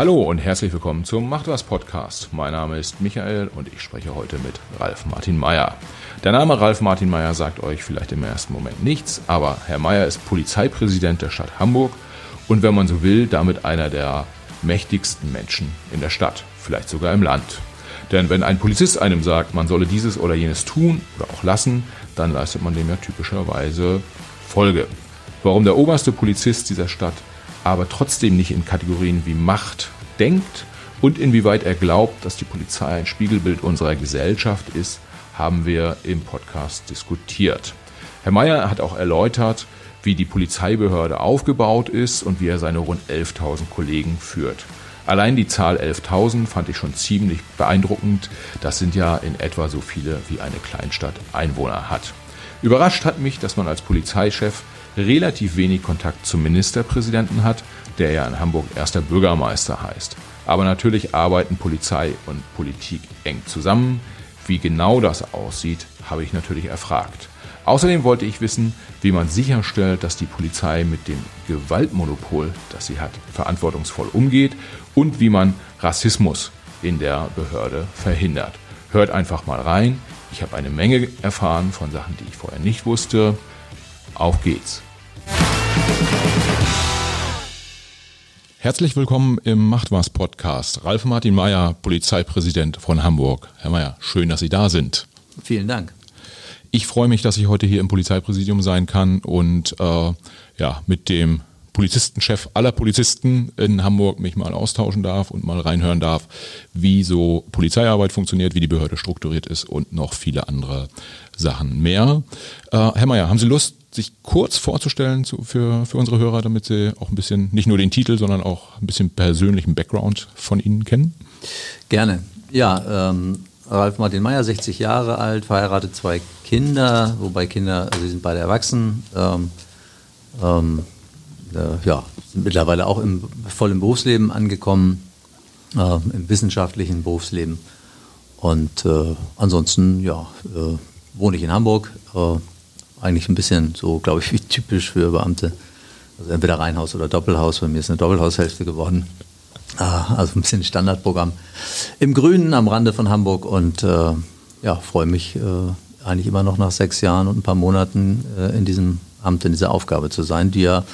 Hallo und herzlich willkommen zum Macht was Podcast. Mein Name ist Michael und ich spreche heute mit Ralf Martin Meyer. Der Name Ralf Martin Meyer sagt euch vielleicht im ersten Moment nichts, aber Herr Meyer ist Polizeipräsident der Stadt Hamburg und wenn man so will, damit einer der mächtigsten Menschen in der Stadt, vielleicht sogar im Land. Denn wenn ein Polizist einem sagt, man solle dieses oder jenes tun oder auch lassen, dann leistet man dem ja typischerweise Folge. Warum der oberste Polizist dieser Stadt aber trotzdem nicht in Kategorien wie Macht denkt und inwieweit er glaubt, dass die Polizei ein Spiegelbild unserer Gesellschaft ist, haben wir im Podcast diskutiert. Herr Mayer hat auch erläutert, wie die Polizeibehörde aufgebaut ist und wie er seine rund 11.000 Kollegen führt. Allein die Zahl 11.000 fand ich schon ziemlich beeindruckend. Das sind ja in etwa so viele, wie eine Kleinstadt Einwohner hat. Überrascht hat mich, dass man als Polizeichef relativ wenig Kontakt zum Ministerpräsidenten hat, der ja in Hamburg erster Bürgermeister heißt. Aber natürlich arbeiten Polizei und Politik eng zusammen. Wie genau das aussieht, habe ich natürlich erfragt. Außerdem wollte ich wissen, wie man sicherstellt, dass die Polizei mit dem Gewaltmonopol, das sie hat, verantwortungsvoll umgeht und wie man Rassismus in der Behörde verhindert. Hört einfach mal rein. Ich habe eine Menge erfahren von Sachen, die ich vorher nicht wusste. Auf geht's. Herzlich willkommen im Macht was Podcast. Ralf Martin Meyer, Polizeipräsident von Hamburg. Herr Meyer, schön, dass Sie da sind. Vielen Dank. Ich freue mich, dass ich heute hier im Polizeipräsidium sein kann und äh, ja, mit dem Polizistenchef aller Polizisten in Hamburg mich mal austauschen darf und mal reinhören darf, wie so Polizeiarbeit funktioniert, wie die Behörde strukturiert ist und noch viele andere Sachen mehr. Äh, Herr Mayer, haben Sie Lust, sich kurz vorzustellen zu, für, für unsere Hörer, damit sie auch ein bisschen, nicht nur den Titel, sondern auch ein bisschen persönlichen Background von Ihnen kennen? Gerne. Ja, ähm, Ralf Martin Meyer, 60 Jahre alt, verheiratet, zwei Kinder, wobei Kinder, also sie sind beide erwachsen. Ähm, ähm, äh, ja, sind mittlerweile auch im, voll im Berufsleben angekommen, äh, im wissenschaftlichen Berufsleben. Und äh, ansonsten, ja, äh, wohne ich in Hamburg, äh, eigentlich ein bisschen so, glaube ich, wie typisch für Beamte. Also entweder Reihenhaus oder Doppelhaus. Bei mir ist eine Doppelhaushälfte geworden. Ah, also ein bisschen Standardprogramm. Im Grünen am Rande von Hamburg und äh, ja, freue mich äh, eigentlich immer noch nach sechs Jahren und ein paar Monaten äh, in diesem Amt, in dieser Aufgabe zu sein, die ja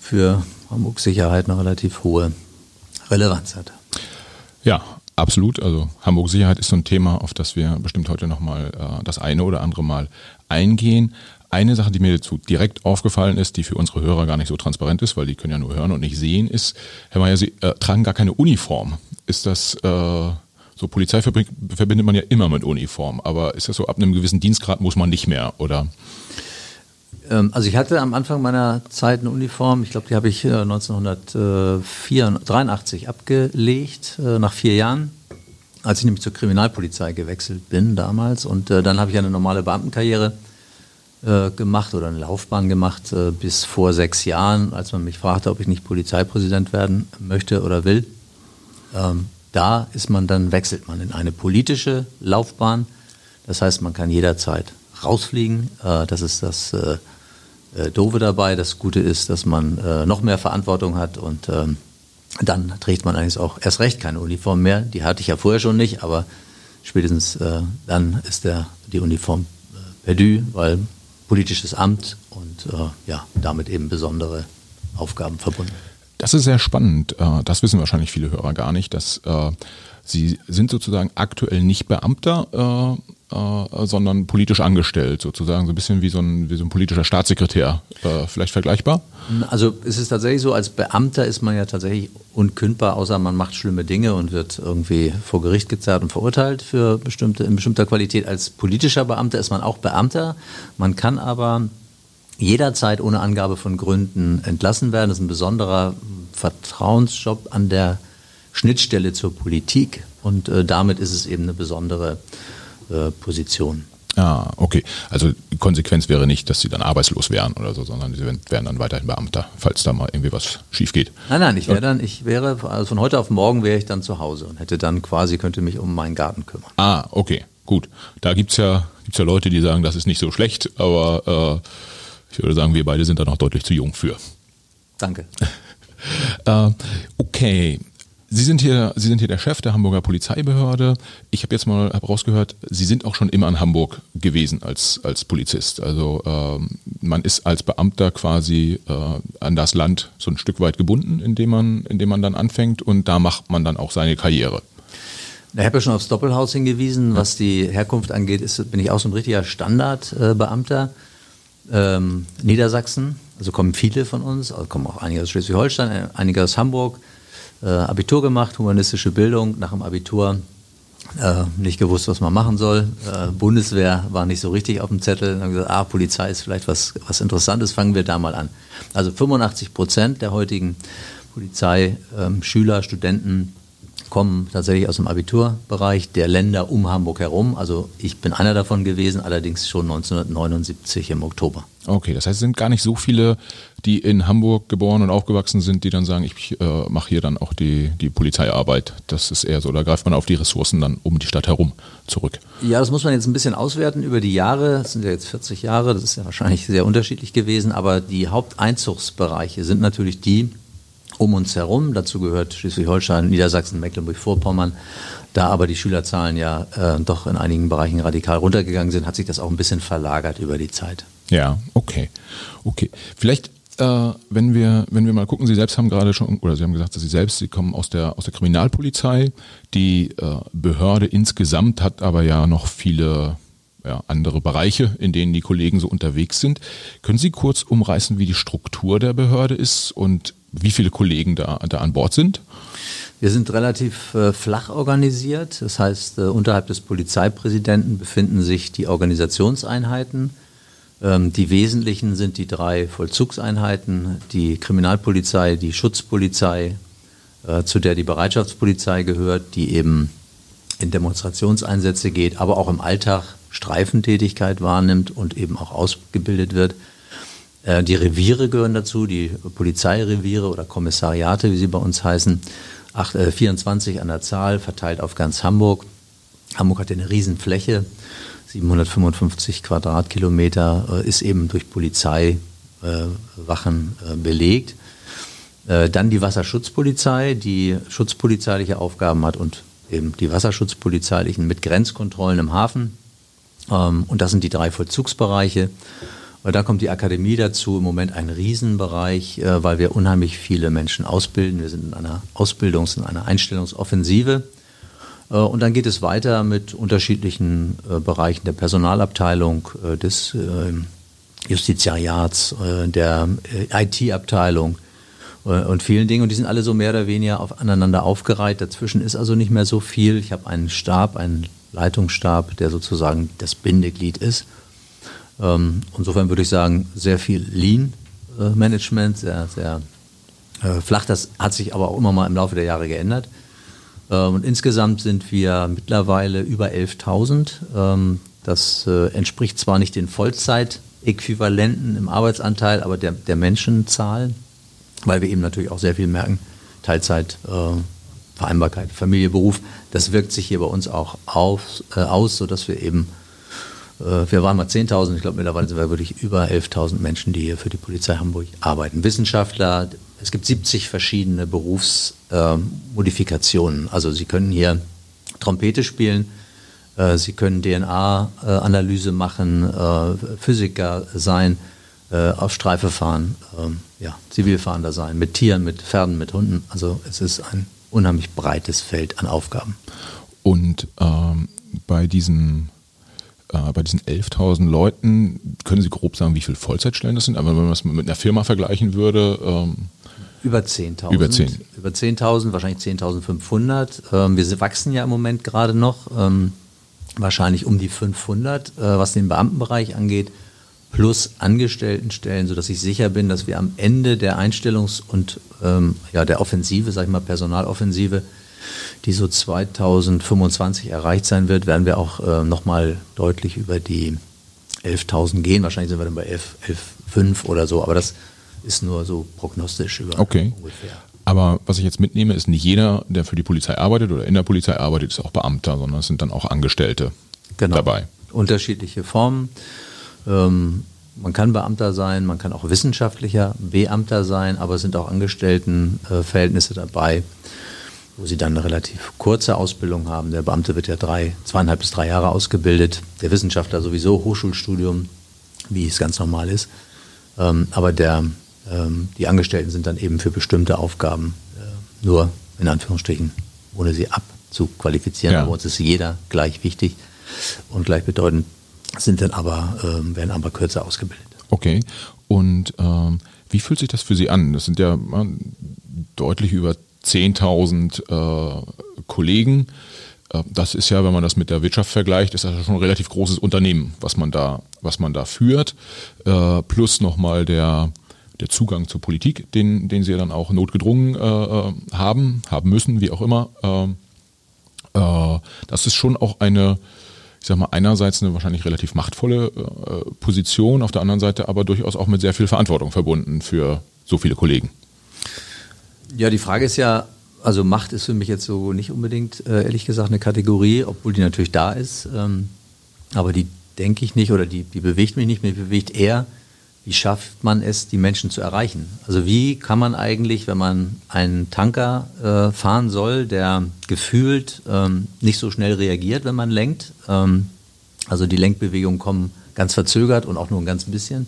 für Hamburgs Sicherheit eine relativ hohe Relevanz hat. Ja, absolut. Also Hamburg Sicherheit ist so ein Thema, auf das wir bestimmt heute nochmal äh, das eine oder andere Mal eingehen. Eine Sache, die mir dazu direkt aufgefallen ist, die für unsere Hörer gar nicht so transparent ist, weil die können ja nur hören und nicht sehen, ist, Herr Mayer, Sie äh, tragen gar keine Uniform. Ist das äh, so Polizei verbindet man ja immer mit Uniform, aber ist das so ab einem gewissen Dienstgrad muss man nicht mehr, oder? Ähm, also ich hatte am Anfang meiner Zeit eine Uniform, ich glaube, die habe ich 1983 äh, abgelegt, äh, nach vier Jahren, als ich nämlich zur Kriminalpolizei gewechselt bin damals. Und äh, dann habe ich eine normale Beamtenkarriere gemacht oder eine Laufbahn gemacht bis vor sechs Jahren, als man mich fragte, ob ich nicht Polizeipräsident werden möchte oder will. Ähm, da ist man dann, wechselt man in eine politische Laufbahn. Das heißt, man kann jederzeit rausfliegen. Äh, das ist das äh, äh, Doofe dabei. Das Gute ist, dass man äh, noch mehr Verantwortung hat und ähm, dann trägt man eigentlich auch erst recht keine Uniform mehr. Die hatte ich ja vorher schon nicht, aber spätestens äh, dann ist der, die Uniform äh, perdu, weil politisches Amt und äh, ja, damit eben besondere Aufgaben verbunden. Das ist sehr spannend. Äh, das wissen wahrscheinlich viele Hörer gar nicht, dass äh, Sie sind sozusagen aktuell nicht Beamter, äh, sondern politisch angestellt, sozusagen so ein bisschen wie so ein, wie so ein politischer Staatssekretär. vielleicht vergleichbar? Also es ist tatsächlich so, als Beamter ist man ja tatsächlich unkündbar, außer man macht schlimme Dinge und wird irgendwie vor Gericht gezerrt und verurteilt für bestimmte, in bestimmter Qualität. Als politischer Beamter ist man auch Beamter. Man kann aber jederzeit ohne Angabe von Gründen entlassen werden. Das ist ein besonderer Vertrauensjob an der Schnittstelle zur Politik und äh, damit ist es eben eine besondere äh, Position. Ah, okay. Also die Konsequenz wäre nicht, dass sie dann arbeitslos wären oder so, sondern sie wären dann weiterhin Beamter, falls da mal irgendwie was schief geht. Nein, nein, ich wäre dann, ich wäre, also von heute auf morgen wäre ich dann zu Hause und hätte dann quasi, könnte mich um meinen Garten kümmern. Ah, okay, gut. Da gibt's ja, gibt's ja Leute, die sagen, das ist nicht so schlecht, aber äh, ich würde sagen, wir beide sind da noch deutlich zu jung für. Danke. äh, okay. Sie sind hier, Sie sind hier der Chef der Hamburger Polizeibehörde. Ich habe jetzt mal hab rausgehört, Sie sind auch schon immer in Hamburg gewesen als als Polizist. Also ähm, man ist als Beamter quasi äh, an das Land so ein Stück weit gebunden, indem man indem man dann anfängt und da macht man dann auch seine Karriere. Ich habe ja schon aufs Doppelhaus hingewiesen. Was die Herkunft angeht, ist, bin ich auch so ein richtiger Standardbeamter. Ähm, Niedersachsen, also kommen viele von uns, also kommen auch einige aus Schleswig-Holstein, einige aus Hamburg äh, Abitur gemacht, humanistische Bildung, nach dem Abitur äh, nicht gewusst, was man machen soll. Äh, Bundeswehr war nicht so richtig auf dem Zettel. Dann haben gesagt, ah, Polizei ist vielleicht was, was Interessantes, fangen wir da mal an. Also 85 Prozent der heutigen Polizeischüler, ähm, Studenten kommen tatsächlich aus dem Abiturbereich der Länder um Hamburg herum. Also ich bin einer davon gewesen, allerdings schon 1979 im Oktober. Okay, das heißt, es sind gar nicht so viele, die in Hamburg geboren und aufgewachsen sind, die dann sagen, ich äh, mache hier dann auch die, die Polizeiarbeit. Das ist eher so, da greift man auf die Ressourcen dann um die Stadt herum zurück. Ja, das muss man jetzt ein bisschen auswerten über die Jahre. Das sind ja jetzt 40 Jahre, das ist ja wahrscheinlich sehr unterschiedlich gewesen, aber die Haupteinzugsbereiche sind natürlich die, um uns herum. Dazu gehört Schleswig-Holstein, Niedersachsen, Mecklenburg-Vorpommern. Da aber die Schülerzahlen ja äh, doch in einigen Bereichen radikal runtergegangen sind, hat sich das auch ein bisschen verlagert über die Zeit. Ja, okay. Okay. Vielleicht, äh, wenn wir, wenn wir mal gucken, Sie selbst haben gerade schon, oder Sie haben gesagt, dass Sie selbst, Sie kommen aus der, aus der Kriminalpolizei. Die äh, Behörde insgesamt hat aber ja noch viele ja, andere Bereiche, in denen die Kollegen so unterwegs sind. Können Sie kurz umreißen, wie die Struktur der Behörde ist und wie viele Kollegen da, da an Bord sind? Wir sind relativ äh, flach organisiert. Das heißt, äh, unterhalb des Polizeipräsidenten befinden sich die Organisationseinheiten. Ähm, die wesentlichen sind die drei Vollzugseinheiten, die Kriminalpolizei, die Schutzpolizei, äh, zu der die Bereitschaftspolizei gehört, die eben in Demonstrationseinsätze geht, aber auch im Alltag Streifentätigkeit wahrnimmt und eben auch ausgebildet wird. Äh, die Reviere gehören dazu, die Polizeireviere oder Kommissariate, wie sie bei uns heißen. 8, äh, 24 an der Zahl, verteilt auf ganz Hamburg. Hamburg hat eine Riesenfläche, 755 Quadratkilometer, äh, ist eben durch Polizeiwachen belegt. Dann die Wasserschutzpolizei, die schutzpolizeiliche Aufgaben hat und eben die Wasserschutzpolizeilichen mit Grenzkontrollen im Hafen. Ähm, und das sind die drei Vollzugsbereiche. Und da kommt die Akademie dazu, im Moment ein Riesenbereich, äh, weil wir unheimlich viele Menschen ausbilden. Wir sind in einer Ausbildungs- und einer Einstellungsoffensive. Äh, und dann geht es weiter mit unterschiedlichen äh, Bereichen der Personalabteilung, des Justiziariats, der IT-Abteilung und vielen Dingen. Und die sind alle so mehr oder weniger auf, aneinander aufgereiht. Dazwischen ist also nicht mehr so viel. Ich habe einen Stab, einen Leitungsstab, der sozusagen das Bindeglied ist. Ähm, insofern würde ich sagen, sehr viel Lean-Management, sehr, sehr äh, flach. Das hat sich aber auch immer mal im Laufe der Jahre geändert. Ähm, und insgesamt sind wir mittlerweile über 11.000. Ähm, das äh, entspricht zwar nicht den Vollzeitäquivalenten im Arbeitsanteil, aber der, der Menschenzahl, weil wir eben natürlich auch sehr viel merken, Teilzeit, äh, Vereinbarkeit, Familie, Beruf, das wirkt sich hier bei uns auch auf, äh, aus, sodass wir eben äh, wir waren mal 10.000, ich glaube mittlerweile sind wir wirklich über 11.000 Menschen, die hier für die Polizei Hamburg arbeiten. Wissenschaftler, es gibt 70 verschiedene Berufsmodifikationen. Ähm, also Sie können hier Trompete spielen, äh, Sie können DNA-Analyse machen, äh, Physiker sein, auf Streife fahren, ähm, ja, Zivilfahrender sein, mit Tieren, mit Pferden, mit Hunden. Also es ist ein unheimlich breites Feld an Aufgaben. Und ähm, bei diesen äh, bei diesen 11.000 Leuten, können Sie grob sagen, wie viele Vollzeitstellen das sind? Aber wenn man es mit einer Firma vergleichen würde. Ähm, über 10.000. Über 10. Über 10.000, wahrscheinlich 10.500. Ähm, wir wachsen ja im Moment gerade noch, ähm, wahrscheinlich um die 500, äh, was den Beamtenbereich angeht, plus Angestelltenstellen, sodass ich sicher bin, dass wir am Ende der Einstellungs- und ähm, ja, der Offensive, sag ich mal, Personaloffensive, die so 2025 erreicht sein wird, werden wir auch äh, nochmal deutlich über die 11.000 gehen. Wahrscheinlich sind wir dann bei 11.5 oder so, aber das ist nur so prognostisch über okay. ungefähr. Aber was ich jetzt mitnehme, ist nicht jeder, der für die Polizei arbeitet oder in der Polizei arbeitet, ist auch Beamter, sondern es sind dann auch Angestellte genau. dabei. Unterschiedliche Formen. Ähm, man kann Beamter sein, man kann auch wissenschaftlicher Beamter sein, aber es sind auch Angestelltenverhältnisse dabei. Wo sie dann eine relativ kurze Ausbildung haben. Der Beamte wird ja drei, zweieinhalb bis drei Jahre ausgebildet, der Wissenschaftler sowieso Hochschulstudium, wie es ganz normal ist. Ähm, aber der, ähm, die Angestellten sind dann eben für bestimmte Aufgaben äh, nur in Anführungsstrichen, ohne sie abzuqualifizieren. Ja. Aber uns ist jeder gleich wichtig und gleichbedeutend, sind dann aber, äh, werden aber kürzer ausgebildet. Okay. Und ähm, wie fühlt sich das für Sie an? Das sind ja deutlich über 10.000 äh, Kollegen. Äh, das ist ja, wenn man das mit der Wirtschaft vergleicht, ist das schon ein relativ großes Unternehmen, was man da, was man da führt. Äh, plus nochmal der, der Zugang zur Politik, den, den sie ja dann auch notgedrungen äh, äh haben, haben müssen, wie auch immer. Das ist schon auch eine, ich sag mal, einerseits eine wahrscheinlich relativ machtvolle Position, auf der anderen Seite aber durchaus auch mit sehr viel Verantwortung verbunden für so viele Kollegen. Ja, die Frage ist ja, also Macht ist für mich jetzt so nicht unbedingt, äh, ehrlich gesagt, eine Kategorie, obwohl die natürlich da ist. Ähm, aber die denke ich nicht oder die, die bewegt mich nicht, mich bewegt eher, wie schafft man es, die Menschen zu erreichen? Also wie kann man eigentlich, wenn man einen Tanker äh, fahren soll, der gefühlt ähm, nicht so schnell reagiert, wenn man lenkt, ähm, also die Lenkbewegungen kommen ganz verzögert und auch nur ein ganz bisschen,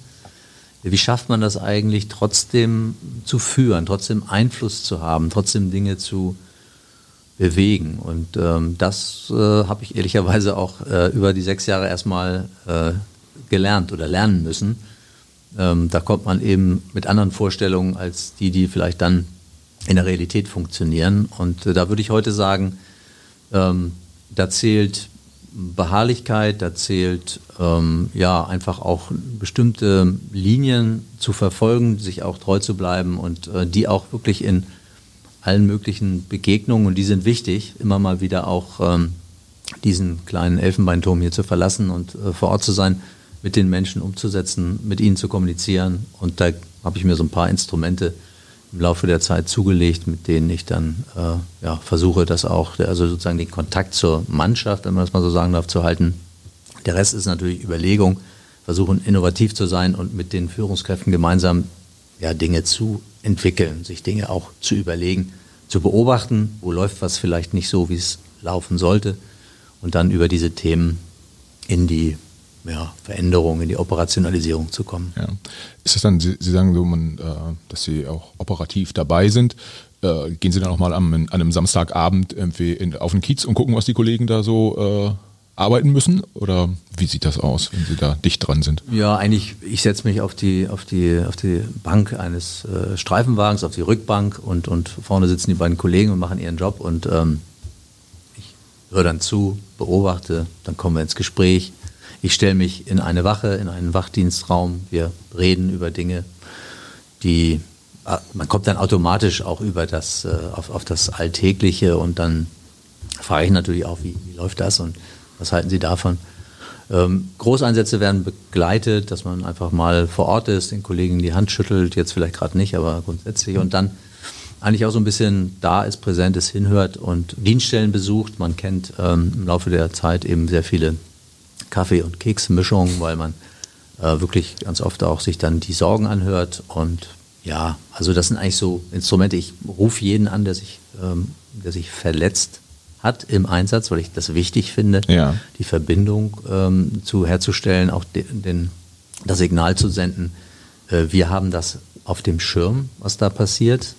wie schafft man das eigentlich trotzdem zu führen, trotzdem Einfluss zu haben, trotzdem Dinge zu bewegen? Und ähm, das äh, habe ich ehrlicherweise auch äh, über die sechs Jahre erstmal äh, gelernt oder lernen müssen. Ähm, da kommt man eben mit anderen Vorstellungen als die, die vielleicht dann in der Realität funktionieren. Und äh, da würde ich heute sagen, ähm, da zählt Beharrlichkeit, da zählt ähm, ja einfach auch bestimmte Linien zu verfolgen, sich auch treu zu bleiben und äh, die auch wirklich in allen möglichen Begegnungen, und die sind wichtig, immer mal wieder auch ähm, diesen kleinen Elfenbeinturm hier zu verlassen und äh, vor Ort zu sein, mit den Menschen umzusetzen, mit ihnen zu kommunizieren. Und da habe ich mir so ein paar Instrumente im Laufe der Zeit zugelegt, mit denen ich dann äh, ja, versuche, das auch, also sozusagen den Kontakt zur Mannschaft, wenn man das mal so sagen darf, zu halten. Der Rest ist natürlich Überlegung, versuchen innovativ zu sein und mit den Führungskräften gemeinsam ja, Dinge zu entwickeln, sich Dinge auch zu überlegen, zu beobachten, wo läuft was vielleicht nicht so, wie es laufen sollte und dann über diese Themen in die ja, Veränderung, in die Operationalisierung zu kommen. Ja. Ist das dann, Sie, Sie sagen so, man, äh, dass Sie auch operativ dabei sind. Äh, gehen Sie dann auch mal am, an einem Samstagabend irgendwie in, auf den Kiez und gucken, was die Kollegen da so äh, arbeiten müssen? Oder wie sieht das aus, wenn Sie da dicht dran sind? Ja, eigentlich, ich setze mich auf die, auf, die, auf die Bank eines äh, Streifenwagens, auf die Rückbank und, und vorne sitzen die beiden Kollegen und machen ihren Job und ähm, ich höre dann zu, beobachte, dann kommen wir ins Gespräch ich stelle mich in eine Wache, in einen Wachdienstraum. Wir reden über Dinge, die ah, man kommt dann automatisch auch über das äh, auf, auf das Alltägliche und dann frage ich natürlich auch, wie, wie läuft das und was halten Sie davon? Ähm, Großeinsätze werden begleitet, dass man einfach mal vor Ort ist, den Kollegen die Hand schüttelt, jetzt vielleicht gerade nicht, aber grundsätzlich und dann eigentlich auch so ein bisschen da ist, präsent ist, hinhört und Dienststellen besucht. Man kennt ähm, im Laufe der Zeit eben sehr viele Kaffee- und Keksmischung, weil man äh, wirklich ganz oft auch sich dann die Sorgen anhört. Und ja, also das sind eigentlich so Instrumente. Ich rufe jeden an, der sich, ähm, der sich verletzt hat im Einsatz, weil ich das wichtig finde, ja. die Verbindung ähm, zu herzustellen, auch den, den, das Signal zu senden. Äh, wir haben das auf dem Schirm, was da passiert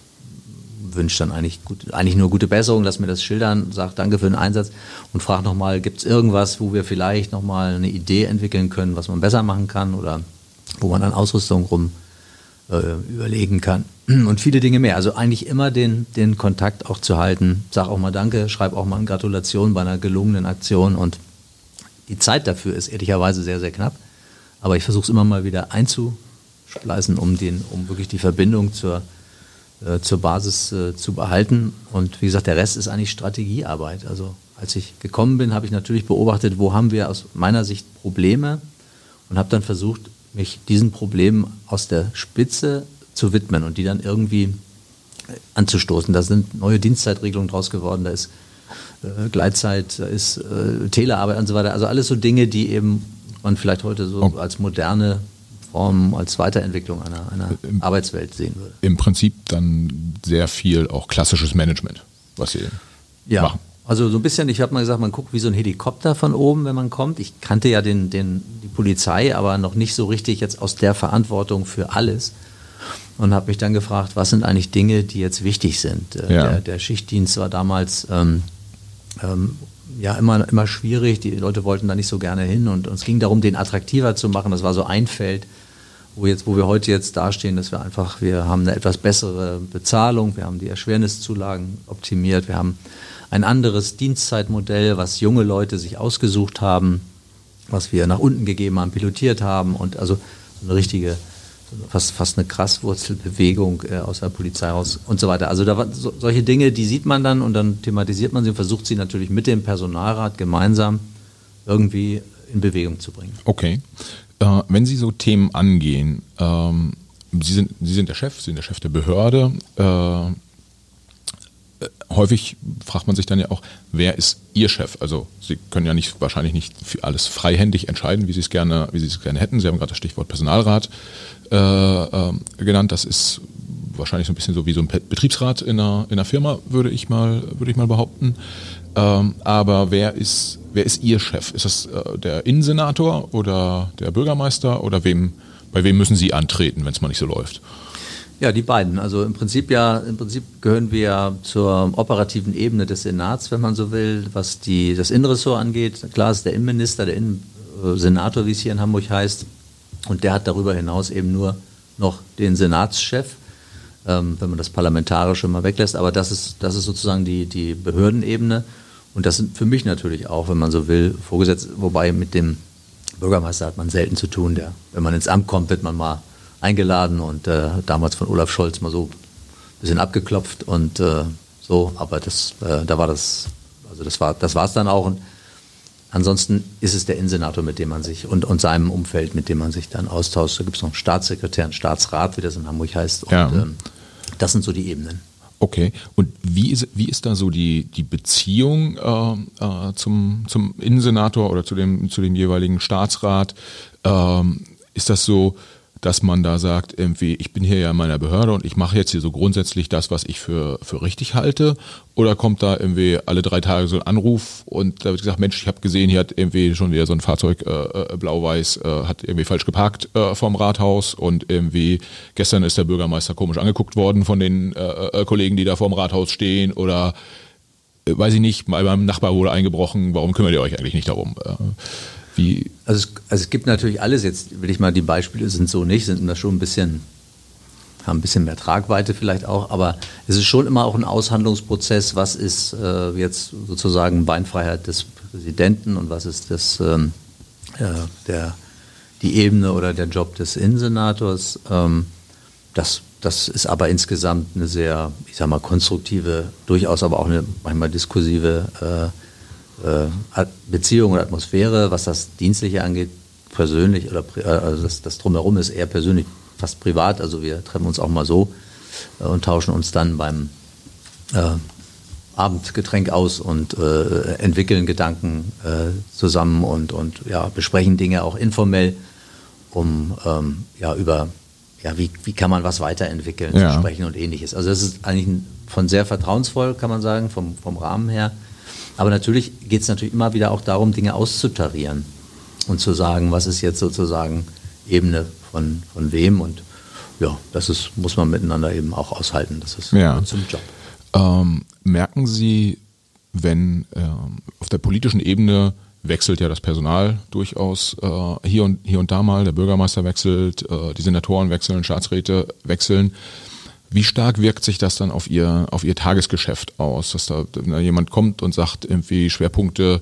wünsche dann eigentlich, gut, eigentlich nur gute Besserung, lass mir das schildern, sag danke für den Einsatz und frage nochmal, gibt es irgendwas, wo wir vielleicht nochmal eine Idee entwickeln können, was man besser machen kann oder wo man an Ausrüstung rum äh, überlegen kann und viele Dinge mehr. Also eigentlich immer den, den Kontakt auch zu halten. Sag auch mal Danke, schreib auch mal eine Gratulation bei einer gelungenen Aktion und die Zeit dafür ist ehrlicherweise sehr, sehr knapp. Aber ich versuche es immer mal wieder einzuspleißen, um, den, um wirklich die Verbindung zur äh, zur Basis äh, zu behalten. Und wie gesagt, der Rest ist eigentlich Strategiearbeit. Also als ich gekommen bin, habe ich natürlich beobachtet, wo haben wir aus meiner Sicht Probleme und habe dann versucht, mich diesen Problemen aus der Spitze zu widmen und die dann irgendwie äh, anzustoßen. Da sind neue Dienstzeitregelungen draus geworden, da ist äh, Gleitzeit, da ist äh, Telearbeit und so weiter. Also alles so Dinge, die eben man vielleicht heute so oh. als moderne Form als Weiterentwicklung einer, einer Im, Arbeitswelt sehen würde. Im Prinzip dann sehr viel auch klassisches Management. was Sie ja. machen. Also so ein bisschen, ich habe mal gesagt, man guckt wie so ein Helikopter von oben, wenn man kommt. Ich kannte ja den, den, die Polizei, aber noch nicht so richtig jetzt aus der Verantwortung für alles. Und habe mich dann gefragt, was sind eigentlich Dinge, die jetzt wichtig sind. Äh, ja. Der, der, Schichtdienst war damals ähm, ähm, ja immer, immer schwierig. Die Leute wollten da nicht so gerne hin und, und es ging darum, den attraktiver zu machen. Das war so ein Feld, wo, jetzt, wo wir heute jetzt dastehen, dass wir einfach, wir haben eine etwas bessere Bezahlung, wir haben die Erschwerniszulagen optimiert, wir haben ein anderes Dienstzeitmodell, was junge Leute sich ausgesucht haben, was wir nach unten gegeben haben, pilotiert haben und also eine richtige, fast, fast eine Krasswurzelbewegung äh, aus der Polizei raus und so weiter. Also da so, solche Dinge, die sieht man dann und dann thematisiert man sie und versucht sie natürlich mit dem Personalrat gemeinsam irgendwie in Bewegung zu bringen. Okay. Äh, wenn Sie so Themen angehen, ähm, Sie, sind, Sie sind der Chef, Sie sind der Chef der Behörde. Äh, häufig fragt man sich dann ja auch, wer ist Ihr Chef? Also Sie können ja nicht wahrscheinlich nicht für alles freihändig entscheiden, wie Sie es gerne, wie Sie es gerne hätten. Sie haben gerade das Stichwort Personalrat äh, äh, genannt. Das ist wahrscheinlich so ein bisschen so wie so ein Betriebsrat in einer, in einer Firma, würde ich mal, würde ich mal behaupten. Ähm, aber wer ist, wer ist Ihr Chef? Ist das äh, der Innensenator oder der Bürgermeister oder wem, bei wem müssen Sie antreten, wenn es mal nicht so läuft? Ja, die beiden. Also im Prinzip ja, im Prinzip gehören wir ja zur operativen Ebene des Senats, wenn man so will, was die, das Innenressort angeht. Klar ist der Innenminister, der Innensenator, wie es hier in Hamburg heißt, und der hat darüber hinaus eben nur noch den Senatschef, ähm, wenn man das Parlamentarische mal weglässt. Aber das ist, das ist sozusagen die, die Behördenebene. Und das sind für mich natürlich auch, wenn man so will, vorgesetzt, wobei mit dem Bürgermeister hat man selten zu tun. Der, wenn man ins Amt kommt, wird man mal eingeladen und äh, damals von Olaf Scholz mal so ein bisschen abgeklopft und äh, so, aber das, äh, da war das, also das war, das war es dann auch. Und ansonsten ist es der Innensenator, mit dem man sich und, und seinem Umfeld, mit dem man sich dann austauscht. Da gibt es noch einen Staatssekretär, einen Staatsrat, wie das in Hamburg heißt. Und ja. ähm, das sind so die Ebenen. Okay, und wie ist, wie ist da so die, die Beziehung äh, äh, zum, zum Innensenator oder zu dem, zu dem jeweiligen Staatsrat? Ähm, ist das so, dass man da sagt, irgendwie, ich bin hier ja in meiner Behörde und ich mache jetzt hier so grundsätzlich das, was ich für, für richtig halte? Oder kommt da irgendwie alle drei Tage so ein Anruf und da wird gesagt, Mensch, ich habe gesehen, hier hat irgendwie schon wieder so ein Fahrzeug äh, äh, blau-weiß, äh, hat irgendwie falsch geparkt äh, vorm Rathaus und irgendwie gestern ist der Bürgermeister komisch angeguckt worden von den äh, äh Kollegen, die da vorm Rathaus stehen oder äh, weiß ich nicht, mal beim Nachbar wurde eingebrochen, warum kümmert ihr euch eigentlich nicht darum? Wie also, es, also es gibt natürlich alles, jetzt will ich mal, die Beispiele sind so nicht, sind da schon ein bisschen, haben ein bisschen mehr Tragweite vielleicht auch, aber es ist schon immer auch ein Aushandlungsprozess, was ist äh, jetzt sozusagen Beinfreiheit des Präsidenten und was ist das, ähm, äh, der, die Ebene oder der Job des Innensenators. Ähm, das, das ist aber insgesamt eine sehr, ich sag mal, konstruktive, durchaus aber auch eine manchmal diskursive äh, äh, Beziehung und Atmosphäre, was das Dienstliche angeht, persönlich oder äh, also das, das Drumherum ist eher persönlich, fast privat. Also wir treffen uns auch mal so äh, und tauschen uns dann beim äh, Abendgetränk aus und äh, entwickeln Gedanken äh, zusammen und, und ja, besprechen Dinge auch informell, um ähm, ja, über ja, wie, wie kann man was weiterentwickeln, ja. zu sprechen und ähnliches. Also das ist eigentlich von sehr vertrauensvoll, kann man sagen, vom, vom Rahmen her. Aber natürlich geht es natürlich immer wieder auch darum, Dinge auszutarieren und zu sagen, was ist jetzt sozusagen Ebene von, von wem und ja, das ist, muss man miteinander eben auch aushalten. Das ist ja. zum Job. Ähm, merken Sie, wenn ähm, auf der politischen Ebene wechselt ja das Personal durchaus äh, hier, und, hier und da mal, der Bürgermeister wechselt, äh, die Senatoren wechseln, Staatsräte wechseln. Wie stark wirkt sich das dann auf Ihr, auf Ihr Tagesgeschäft aus, dass da, da jemand kommt und sagt, irgendwie Schwerpunkte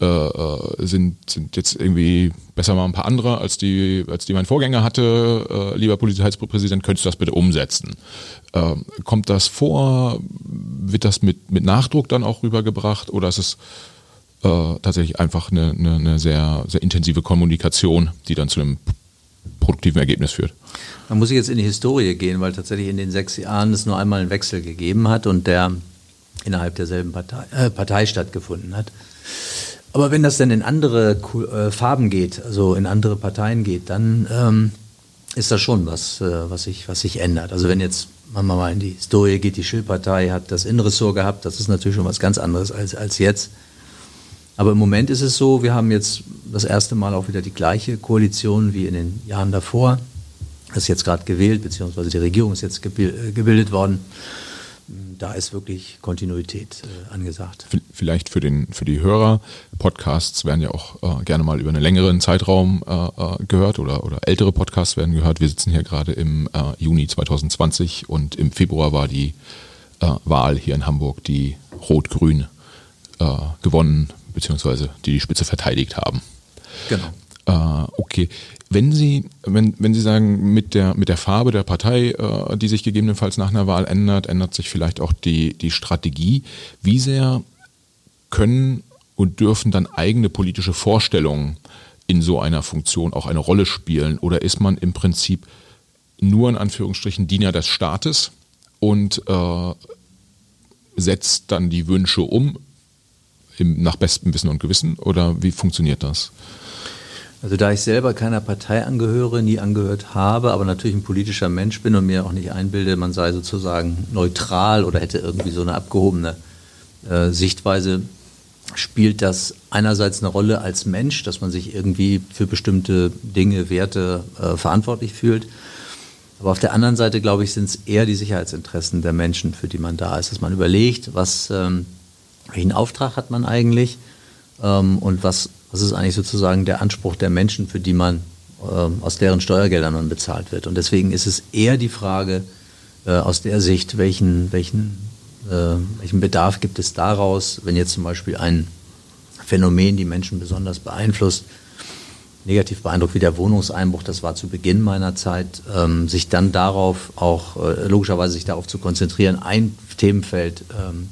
äh, äh, sind, sind jetzt irgendwie besser mal ein paar andere, als die, als die mein Vorgänger hatte. Äh, lieber Polizeipräsident, könntest du das bitte umsetzen? Äh, kommt das vor? Wird das mit, mit Nachdruck dann auch rübergebracht oder ist es äh, tatsächlich einfach eine, eine, eine sehr, sehr intensive Kommunikation, die dann zu einem produktiven Ergebnis führt? Man muss jetzt in die Historie gehen, weil tatsächlich in den sechs Jahren es nur einmal einen Wechsel gegeben hat und der innerhalb derselben Partei, äh, Partei stattgefunden hat. Aber wenn das dann in andere äh, Farben geht, also in andere Parteien geht, dann ähm, ist das schon was, äh, was, sich, was sich ändert. Also wenn jetzt man mal in die Historie geht, die Schill-Partei hat das Innenressort gehabt, das ist natürlich schon was ganz anderes als, als jetzt. Aber im Moment ist es so, wir haben jetzt das erste Mal auch wieder die gleiche Koalition wie in den Jahren davor. Das ist jetzt gerade gewählt, beziehungsweise die Regierung ist jetzt äh, gebildet worden da ist wirklich Kontinuität äh, angesagt. Vielleicht für, den, für die Hörer, Podcasts werden ja auch äh, gerne mal über einen längeren Zeitraum äh, äh gehört oder, oder ältere Podcasts werden gehört. Wir sitzen hier gerade im äh, Juni 2020 und im Februar war die Wahl hier in Hamburg, die Rot-Grün gewonnen, beziehungsweise die die Spitze verteidigt haben. Genau. okay. Wenn Sie, wenn, wenn Sie sagen, mit der, mit der Farbe der Partei, äh, die sich gegebenenfalls nach einer Wahl ändert, ändert sich vielleicht auch die, die Strategie. Wie sehr können und dürfen dann eigene politische Vorstellungen in so einer Funktion auch eine Rolle spielen? Oder ist man im Prinzip nur in Anführungsstrichen Diener des Staates und äh, setzt dann die Wünsche um im, nach bestem Wissen und Gewissen? Oder wie funktioniert das? Also da ich selber keiner Partei angehöre, nie angehört habe, aber natürlich ein politischer Mensch bin und mir auch nicht einbilde, man sei sozusagen neutral oder hätte irgendwie so eine abgehobene äh, Sichtweise, spielt das einerseits eine Rolle als Mensch, dass man sich irgendwie für bestimmte Dinge, Werte äh, verantwortlich fühlt. Aber auf der anderen Seite, glaube ich, sind es eher die Sicherheitsinteressen der Menschen, für die man da ist, dass man überlegt, was, ähm, welchen Auftrag hat man eigentlich ähm, und was was ist eigentlich sozusagen der Anspruch der Menschen, für die man äh, aus deren Steuergeldern man bezahlt wird. Und deswegen ist es eher die Frage äh, aus der Sicht, welchen, welchen, äh, welchen Bedarf gibt es daraus, wenn jetzt zum Beispiel ein Phänomen die Menschen besonders beeinflusst, negativ beeindruckt wie der Wohnungseinbruch, das war zu Beginn meiner Zeit, ähm, sich dann darauf auch, äh, logischerweise sich darauf zu konzentrieren, ein Themenfeld ähm,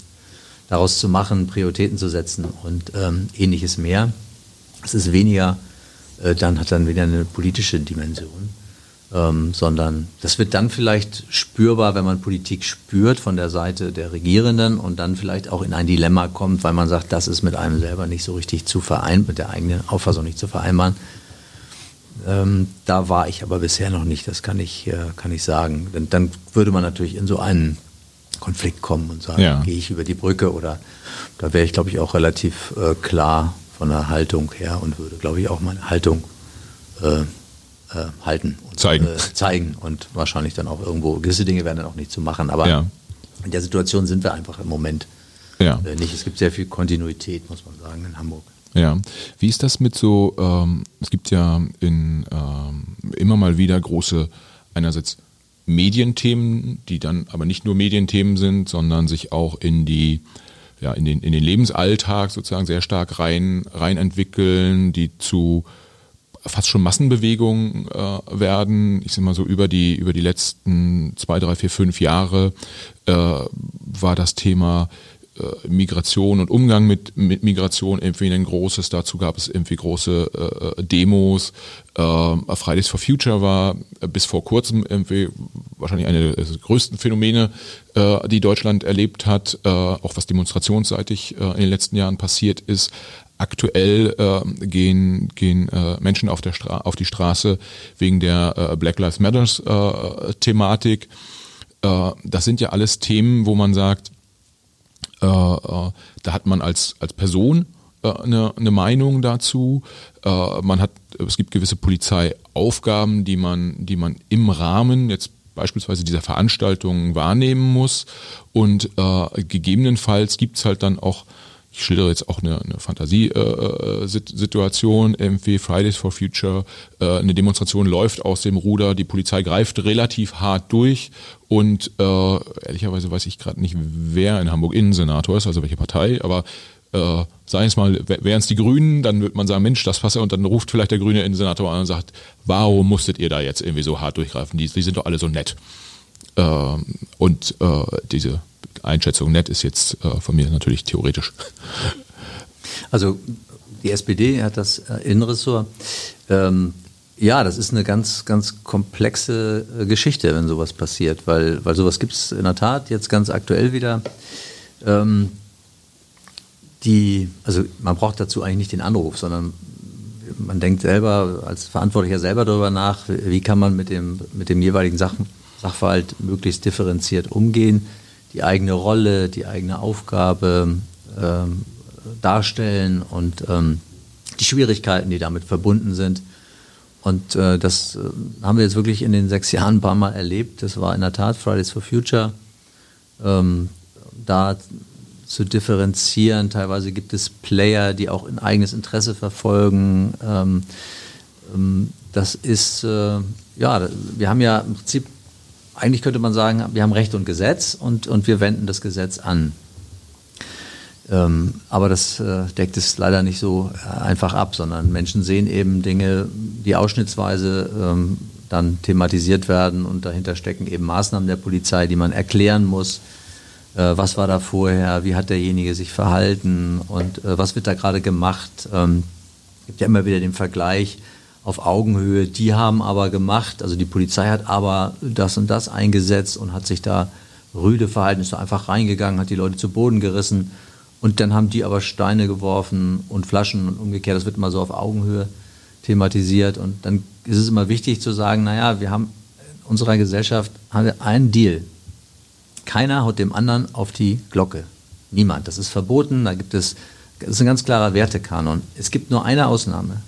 daraus zu machen, Prioritäten zu setzen und ähm, ähnliches mehr. Es ist weniger, äh, dann hat dann wieder eine politische Dimension, ähm, sondern das wird dann vielleicht spürbar, wenn man Politik spürt von der Seite der Regierenden und dann vielleicht auch in ein Dilemma kommt, weil man sagt, das ist mit einem selber nicht so richtig zu vereinbaren, mit der eigenen Auffassung nicht zu vereinbaren. Ähm, da war ich aber bisher noch nicht, das kann ich, äh, kann ich sagen. Denn dann würde man natürlich in so einen Konflikt kommen und sagen, ja. gehe ich über die Brücke oder da wäre ich, glaube ich, auch relativ äh, klar von der Haltung her und würde, glaube ich, auch meine Haltung äh, äh, halten und zeigen. Äh, zeigen und wahrscheinlich dann auch irgendwo gewisse Dinge werden dann auch nicht zu machen. Aber ja. in der Situation sind wir einfach im Moment ja. Äh, nicht. Es gibt sehr viel Kontinuität, muss man sagen, in Hamburg. Ja, wie ist das mit so, ähm, es gibt ja in, ähm, immer mal wieder große, einerseits Medienthemen, die dann aber nicht nur Medienthemen sind, sondern sich auch in die ja, in, den, in den Lebensalltag sozusagen sehr stark rein, rein entwickeln, die zu fast schon Massenbewegungen äh, werden. Ich sag mal so über die über die letzten zwei, drei, vier, fünf Jahre äh, war das Thema Migration und Umgang mit, mit Migration irgendwie ein großes. Dazu gab es irgendwie große äh, Demos. Äh, Fridays for Future war bis vor kurzem irgendwie wahrscheinlich eine der größten Phänomene, äh, die Deutschland erlebt hat, äh, auch was demonstrationsseitig äh, in den letzten Jahren passiert ist. Aktuell äh, gehen, gehen äh, Menschen auf, der Stra auf die Straße wegen der äh, Black Lives Matters äh, Thematik. Äh, das sind ja alles Themen, wo man sagt, äh, äh, da hat man als, als Person äh, eine, eine Meinung dazu. Äh, man hat, es gibt gewisse Polizeiaufgaben, die man, die man im Rahmen jetzt beispielsweise dieser Veranstaltungen wahrnehmen muss. Und äh, gegebenenfalls gibt es halt dann auch ich schildere jetzt auch eine, eine Fantasiesituation, äh, irgendwie Fridays for Future, äh, eine Demonstration läuft aus dem Ruder, die Polizei greift relativ hart durch und äh, ehrlicherweise weiß ich gerade nicht, wer in Hamburg Innensenator ist, also welche Partei, aber äh, sei es mal, wären es die Grünen, dann wird man sagen, Mensch, das passt ja, und dann ruft vielleicht der grüne Innensenator an und sagt, warum musstet ihr da jetzt irgendwie so hart durchgreifen? Die, die sind doch alle so nett. Ähm, und äh, diese Einschätzung nett ist jetzt äh, von mir natürlich theoretisch. Also die SPD hat das äh, Innenressort. Ähm, ja, das ist eine ganz, ganz komplexe äh, Geschichte, wenn sowas passiert, weil, weil sowas gibt es in der Tat jetzt ganz aktuell wieder. Ähm, die, also man braucht dazu eigentlich nicht den Anruf, sondern man denkt selber, als Verantwortlicher selber darüber nach, wie kann man mit dem, mit dem jeweiligen Sach, Sachverhalt möglichst differenziert umgehen, die eigene Rolle, die eigene Aufgabe ähm, darstellen und ähm, die Schwierigkeiten, die damit verbunden sind. Und äh, das äh, haben wir jetzt wirklich in den sechs Jahren ein paar Mal erlebt. Das war in der Tat Fridays for Future. Ähm, da zu differenzieren. Teilweise gibt es Player, die auch ein eigenes Interesse verfolgen. Ähm, ähm, das ist, äh, ja, wir haben ja im Prinzip, eigentlich könnte man sagen, wir haben Recht und Gesetz und, und wir wenden das Gesetz an. Ähm, aber das äh, deckt es leider nicht so äh, einfach ab, sondern Menschen sehen eben Dinge, die ausschnittsweise ähm, dann thematisiert werden und dahinter stecken eben Maßnahmen der Polizei, die man erklären muss. Äh, was war da vorher? Wie hat derjenige sich verhalten? Und äh, was wird da gerade gemacht? Ähm, es gibt ja immer wieder den Vergleich auf Augenhöhe. Die haben aber gemacht, also die Polizei hat aber das und das eingesetzt und hat sich da rüde verhalten, ist da einfach reingegangen, hat die Leute zu Boden gerissen und dann haben die aber Steine geworfen und Flaschen und umgekehrt. Das wird immer so auf Augenhöhe thematisiert. Und dann ist es immer wichtig zu sagen, naja, wir haben in unserer Gesellschaft einen Deal. Keiner haut dem anderen auf die Glocke. Niemand. Das ist verboten. Da gibt es, das ist ein ganz klarer Wertekanon. Es gibt nur eine Ausnahme.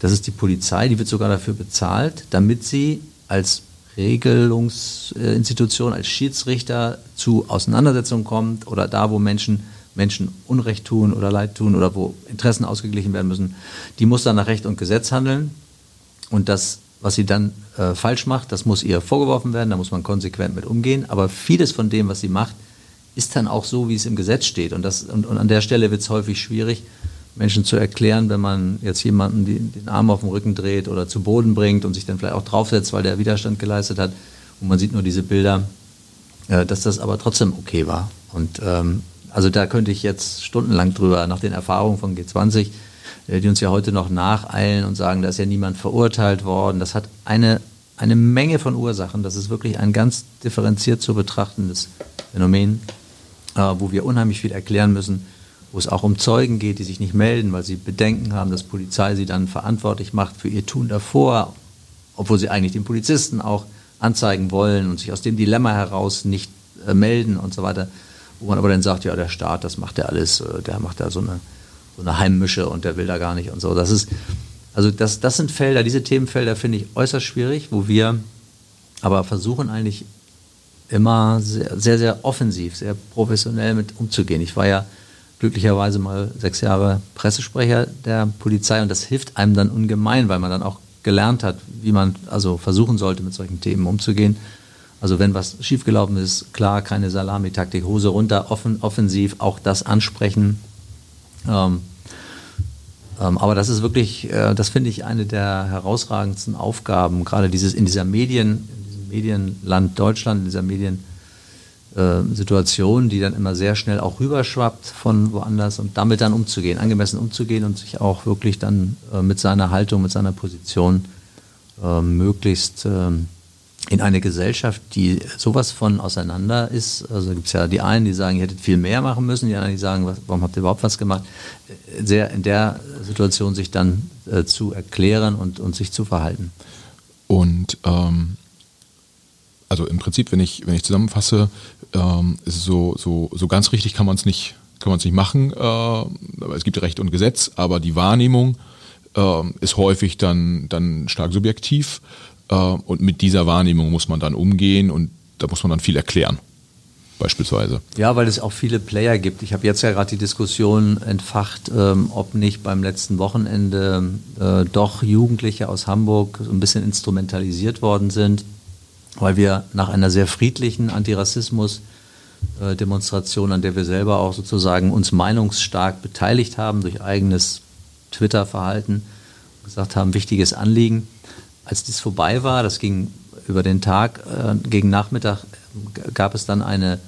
Das ist die Polizei. Die wird sogar dafür bezahlt, damit sie als Regelungsinstitution, als Schiedsrichter zu Auseinandersetzungen kommt oder da, wo Menschen Menschen Unrecht tun oder Leid tun oder wo Interessen ausgeglichen werden müssen, die muss dann nach Recht und Gesetz handeln. Und das, was sie dann äh, falsch macht, das muss ihr vorgeworfen werden, da muss man konsequent mit umgehen. Aber vieles von dem, was sie macht, ist dann auch so, wie es im Gesetz steht. Und, das, und, und an der Stelle wird es häufig schwierig, Menschen zu erklären, wenn man jetzt jemanden die, den Arm auf den Rücken dreht oder zu Boden bringt und sich dann vielleicht auch draufsetzt, weil der Widerstand geleistet hat. Und man sieht nur diese Bilder, äh, dass das aber trotzdem okay war. Und ähm, also da könnte ich jetzt stundenlang drüber, nach den Erfahrungen von G20, äh, die uns ja heute noch nacheilen und sagen, da ist ja niemand verurteilt worden. Das hat eine, eine Menge von Ursachen. Das ist wirklich ein ganz differenziert zu betrachtendes Phänomen, äh, wo wir unheimlich viel erklären müssen, wo es auch um Zeugen geht, die sich nicht melden, weil sie Bedenken haben, dass Polizei sie dann verantwortlich macht für ihr Tun davor, obwohl sie eigentlich den Polizisten auch anzeigen wollen und sich aus dem Dilemma heraus nicht äh, melden und so weiter wo man aber dann sagt, ja, der Staat, das macht er alles, äh, der macht da so eine, so eine Heimmische und der will da gar nicht und so. Das ist, also das, das sind Felder, diese Themenfelder finde ich äußerst schwierig, wo wir aber versuchen eigentlich immer sehr, sehr, sehr offensiv, sehr professionell mit umzugehen. Ich war ja glücklicherweise mal sechs Jahre Pressesprecher der Polizei und das hilft einem dann ungemein, weil man dann auch gelernt hat, wie man also versuchen sollte, mit solchen Themen umzugehen. Also wenn was schiefgelaufen ist, klar, keine Salamitaktik, Hose runter, offen, offensiv, auch das ansprechen. Ähm, ähm, aber das ist wirklich, äh, das finde ich eine der herausragendsten Aufgaben, gerade dieses in dieser Medien, in diesem Medienland Deutschland, in dieser Mediensituation, äh, die dann immer sehr schnell auch rüberschwappt von woanders und damit dann umzugehen, angemessen umzugehen und sich auch wirklich dann äh, mit seiner Haltung, mit seiner Position äh, möglichst ähm, in eine Gesellschaft, die sowas von auseinander ist, also gibt es ja die einen, die sagen, ihr hättet viel mehr machen müssen, die anderen, die sagen, was, warum habt ihr überhaupt was gemacht, sehr in der Situation sich dann äh, zu erklären und, und sich zu verhalten. Und ähm, also im Prinzip, wenn ich, wenn ich zusammenfasse, ähm, so, so, so ganz richtig kann man es nicht, nicht machen. Äh, es gibt Recht und Gesetz, aber die Wahrnehmung äh, ist häufig dann, dann stark subjektiv. Äh, und mit dieser Wahrnehmung muss man dann umgehen und da muss man dann viel erklären beispielsweise. Ja, weil es auch viele Player gibt. Ich habe jetzt ja gerade die Diskussion entfacht, ähm, ob nicht beim letzten Wochenende äh, doch Jugendliche aus Hamburg so ein bisschen instrumentalisiert worden sind, weil wir nach einer sehr friedlichen Antirassismus-Demonstration, an der wir selber auch sozusagen uns meinungsstark beteiligt haben durch eigenes Twitter-Verhalten, gesagt haben, wichtiges Anliegen als dies vorbei war, das ging über den Tag, äh, gegen Nachmittag gab es dann eine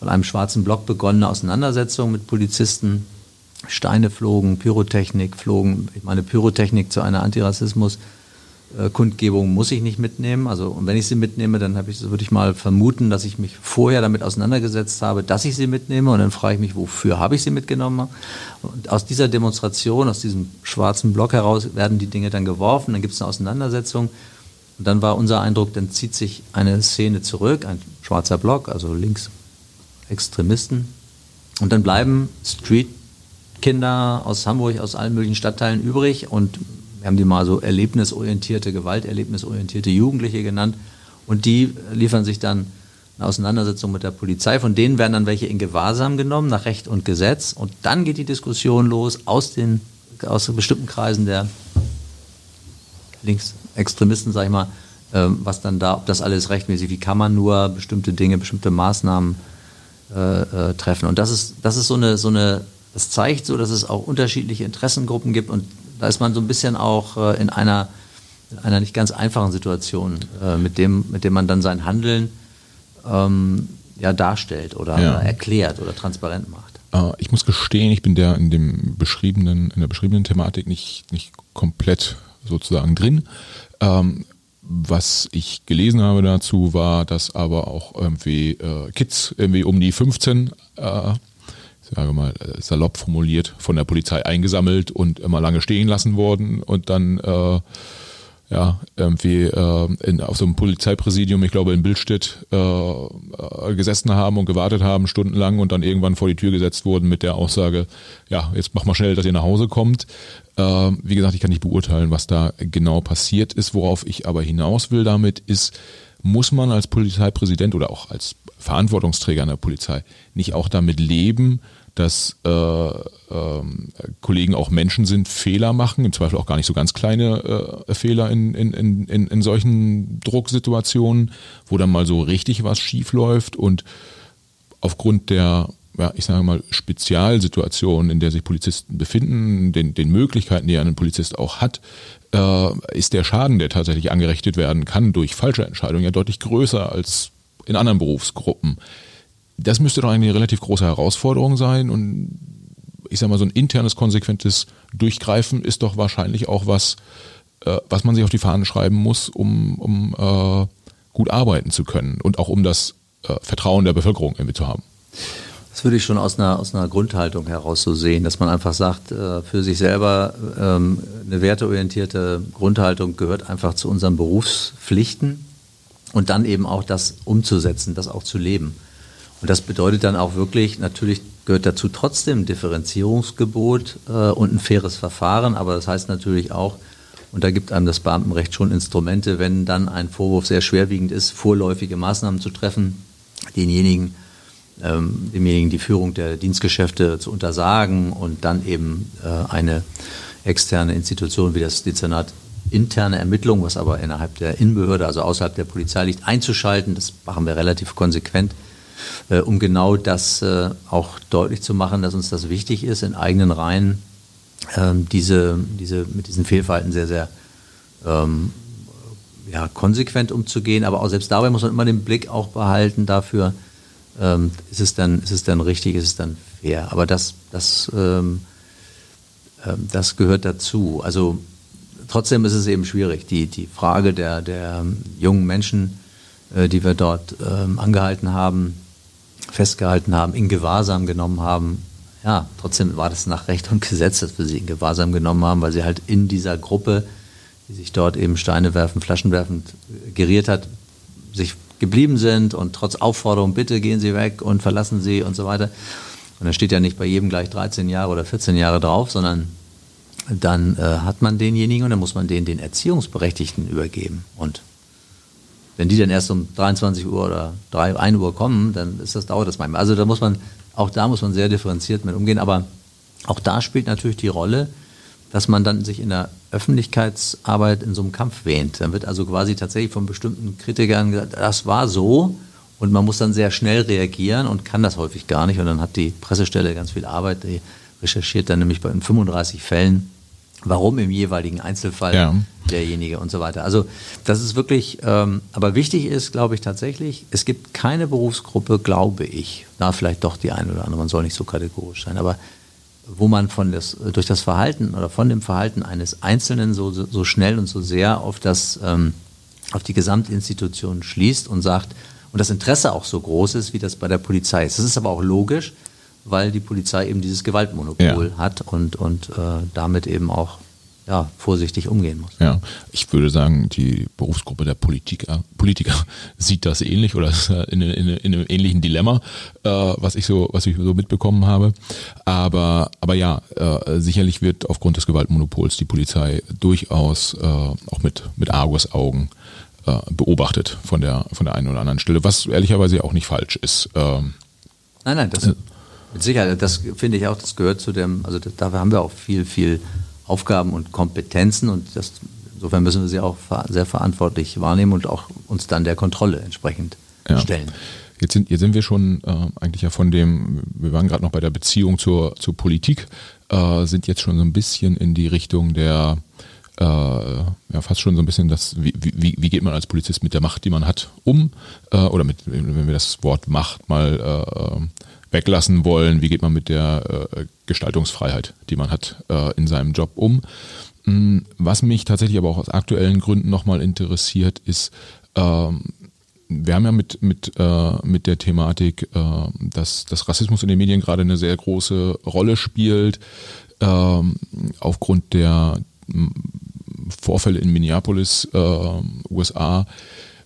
von einem schwarzen Block begonnene Auseinandersetzung mit Polizisten. Steine flogen, Pyrotechnik flogen. Ich meine, Pyrotechnik zu einer Antirassismus- äh, Kundgebung muss ich nicht mitnehmen. Also und wenn ich sie mitnehme, dann ich, würde ich mal vermuten, dass ich mich vorher damit auseinandergesetzt habe, dass ich sie mitnehme. Und dann frage ich mich, wofür habe ich sie mitgenommen? Und aus dieser Demonstration, aus diesem schwarzen Block heraus, werden die Dinge dann geworfen. Dann gibt es eine Auseinandersetzung. Und dann war unser Eindruck, dann zieht sich eine Szene zurück, ein schwarzer Block, also links Extremisten. Und dann bleiben Streetkinder aus Hamburg, aus allen möglichen Stadtteilen übrig und wir haben die mal so erlebnisorientierte, gewalterlebnisorientierte Jugendliche genannt. Und die liefern sich dann eine Auseinandersetzung mit der Polizei. Von denen werden dann welche in Gewahrsam genommen, nach Recht und Gesetz. Und dann geht die Diskussion los aus den aus bestimmten Kreisen der Linksextremisten, sag ich mal, ähm, was dann da, ob das alles rechtmäßig, wie kann man nur bestimmte Dinge, bestimmte Maßnahmen äh, äh, treffen. Und das ist, das ist so eine, so eine, das zeigt so, dass es auch unterschiedliche Interessengruppen gibt und da ist man so ein bisschen auch äh, in einer, in einer nicht ganz einfachen Situation, äh, mit, dem, mit dem man dann sein Handeln ähm, ja, darstellt oder, ja. erklärt oder transparent macht. Äh, ich muss gestehen, ich bin der in dem beschriebenen, in der beschriebenen Thematik nicht, nicht komplett sozusagen drin. Ähm, was ich gelesen habe dazu war, dass aber auch irgendwie äh, Kids irgendwie um die 15 äh, sage mal, äh, salopp formuliert, von der Polizei eingesammelt und immer lange stehen lassen worden und dann äh, ja, irgendwie äh, in, auf so einem Polizeipräsidium, ich glaube in Bildstedt, äh, äh, gesessen haben und gewartet haben, stundenlang und dann irgendwann vor die Tür gesetzt wurden mit der Aussage, ja, jetzt mach mal schnell, dass ihr nach Hause kommt. Äh, wie gesagt, ich kann nicht beurteilen, was da genau passiert ist. Worauf ich aber hinaus will damit ist, muss man als Polizeipräsident oder auch als Verantwortungsträger einer Polizei nicht auch damit leben, dass äh, äh, Kollegen auch Menschen sind, Fehler machen, im Zweifel auch gar nicht so ganz kleine äh, Fehler in, in, in, in solchen Drucksituationen, wo dann mal so richtig was schief läuft und aufgrund der, ja, ich sage mal, Spezialsituation, in der sich Polizisten befinden, den, den Möglichkeiten, die ein Polizist auch hat, äh, ist der Schaden, der tatsächlich angerichtet werden kann durch falsche Entscheidungen, ja deutlich größer als in anderen Berufsgruppen das müsste doch eine relativ große Herausforderung sein und ich sage mal, so ein internes, konsequentes Durchgreifen ist doch wahrscheinlich auch was, äh, was man sich auf die Fahnen schreiben muss, um, um äh, gut arbeiten zu können und auch um das äh, Vertrauen der Bevölkerung irgendwie zu haben. Das würde ich schon aus einer, aus einer Grundhaltung heraus so sehen, dass man einfach sagt, äh, für sich selber ähm, eine werteorientierte Grundhaltung gehört einfach zu unseren Berufspflichten und dann eben auch das umzusetzen, das auch zu leben. Und das bedeutet dann auch wirklich, natürlich gehört dazu trotzdem Differenzierungsgebot äh, und ein faires Verfahren, aber das heißt natürlich auch, und da gibt einem das Beamtenrecht schon Instrumente, wenn dann ein Vorwurf sehr schwerwiegend ist, vorläufige Maßnahmen zu treffen, denjenigen, ähm, demjenigen die Führung der Dienstgeschäfte zu untersagen und dann eben äh, eine externe Institution wie das Dezernat interne Ermittlungen, was aber innerhalb der Innenbehörde, also außerhalb der Polizei liegt, einzuschalten. Das machen wir relativ konsequent äh, um genau das äh, auch deutlich zu machen, dass uns das wichtig ist, in eigenen Reihen ähm, diese, diese, mit diesen Fehlverhalten sehr, sehr ähm, ja, konsequent umzugehen. Aber auch selbst dabei muss man immer den Blick auch behalten dafür, ähm, ist, es dann, ist es dann richtig, ist es dann fair. Aber das, das, ähm, äh, das gehört dazu. Also trotzdem ist es eben schwierig. Die, die Frage der, der jungen Menschen, äh, die wir dort ähm, angehalten haben, festgehalten haben, in Gewahrsam genommen haben. Ja, trotzdem war das nach Recht und Gesetz, dass wir sie in Gewahrsam genommen haben, weil sie halt in dieser Gruppe, die sich dort eben Steine werfen, Flaschen werfend äh, geriert hat, sich geblieben sind und trotz Aufforderung, bitte gehen Sie weg und verlassen Sie und so weiter. Und da steht ja nicht bei jedem gleich 13 Jahre oder 14 Jahre drauf, sondern dann äh, hat man denjenigen und dann muss man den den Erziehungsberechtigten übergeben. Und wenn die dann erst um 23 Uhr oder 3, 1 Uhr kommen, dann ist das, dauert das manchmal. Also da muss man, auch da muss man sehr differenziert mit umgehen. Aber auch da spielt natürlich die Rolle, dass man dann sich in der Öffentlichkeitsarbeit in so einem Kampf wähnt. Dann wird also quasi tatsächlich von bestimmten Kritikern gesagt, das war so und man muss dann sehr schnell reagieren und kann das häufig gar nicht. Und dann hat die Pressestelle ganz viel Arbeit, die recherchiert dann nämlich bei 35 Fällen warum im jeweiligen Einzelfall ja. derjenige und so weiter. Also das ist wirklich, ähm, aber wichtig ist, glaube ich tatsächlich, es gibt keine Berufsgruppe, glaube ich, da vielleicht doch die eine oder andere, man soll nicht so kategorisch sein, aber wo man von das, durch das Verhalten oder von dem Verhalten eines Einzelnen so, so schnell und so sehr auf, das, ähm, auf die Gesamtinstitution schließt und sagt, und das Interesse auch so groß ist, wie das bei der Polizei ist. Das ist aber auch logisch, weil die Polizei eben dieses Gewaltmonopol ja. hat und, und äh, damit eben auch ja, vorsichtig umgehen muss. Ja, ich würde sagen, die Berufsgruppe der Politiker, Politiker sieht das ähnlich oder ist in, in, in einem ähnlichen Dilemma, äh, was ich so, was ich so mitbekommen habe. Aber, aber ja, äh, sicherlich wird aufgrund des Gewaltmonopols die Polizei durchaus äh, auch mit, mit Argusaugen äh, beobachtet von der, von der einen oder anderen Stelle, was ehrlicherweise auch nicht falsch ist. Ähm, nein, nein, das, mit Sicherheit, das finde ich auch, das gehört zu dem, also dafür haben wir auch viel, viel Aufgaben und Kompetenzen und das, insofern müssen wir sie auch sehr verantwortlich wahrnehmen und auch uns dann der Kontrolle entsprechend ja. stellen. Jetzt sind, jetzt sind wir schon äh, eigentlich ja von dem, wir waren gerade noch bei der Beziehung zur, zur Politik, äh, sind jetzt schon so ein bisschen in die Richtung der, äh, ja fast schon so ein bisschen das, wie, wie, wie geht man als Polizist mit der Macht, die man hat, um, äh, oder mit, wenn wir das Wort Macht mal äh, weglassen wollen, wie geht man mit der äh, Gestaltungsfreiheit, die man hat, äh, in seinem Job um. Mm, was mich tatsächlich aber auch aus aktuellen Gründen nochmal interessiert, ist, ähm, wir haben ja mit, mit, äh, mit der Thematik, äh, dass, dass Rassismus in den Medien gerade eine sehr große Rolle spielt, ähm, aufgrund der Vorfälle in Minneapolis, äh, USA,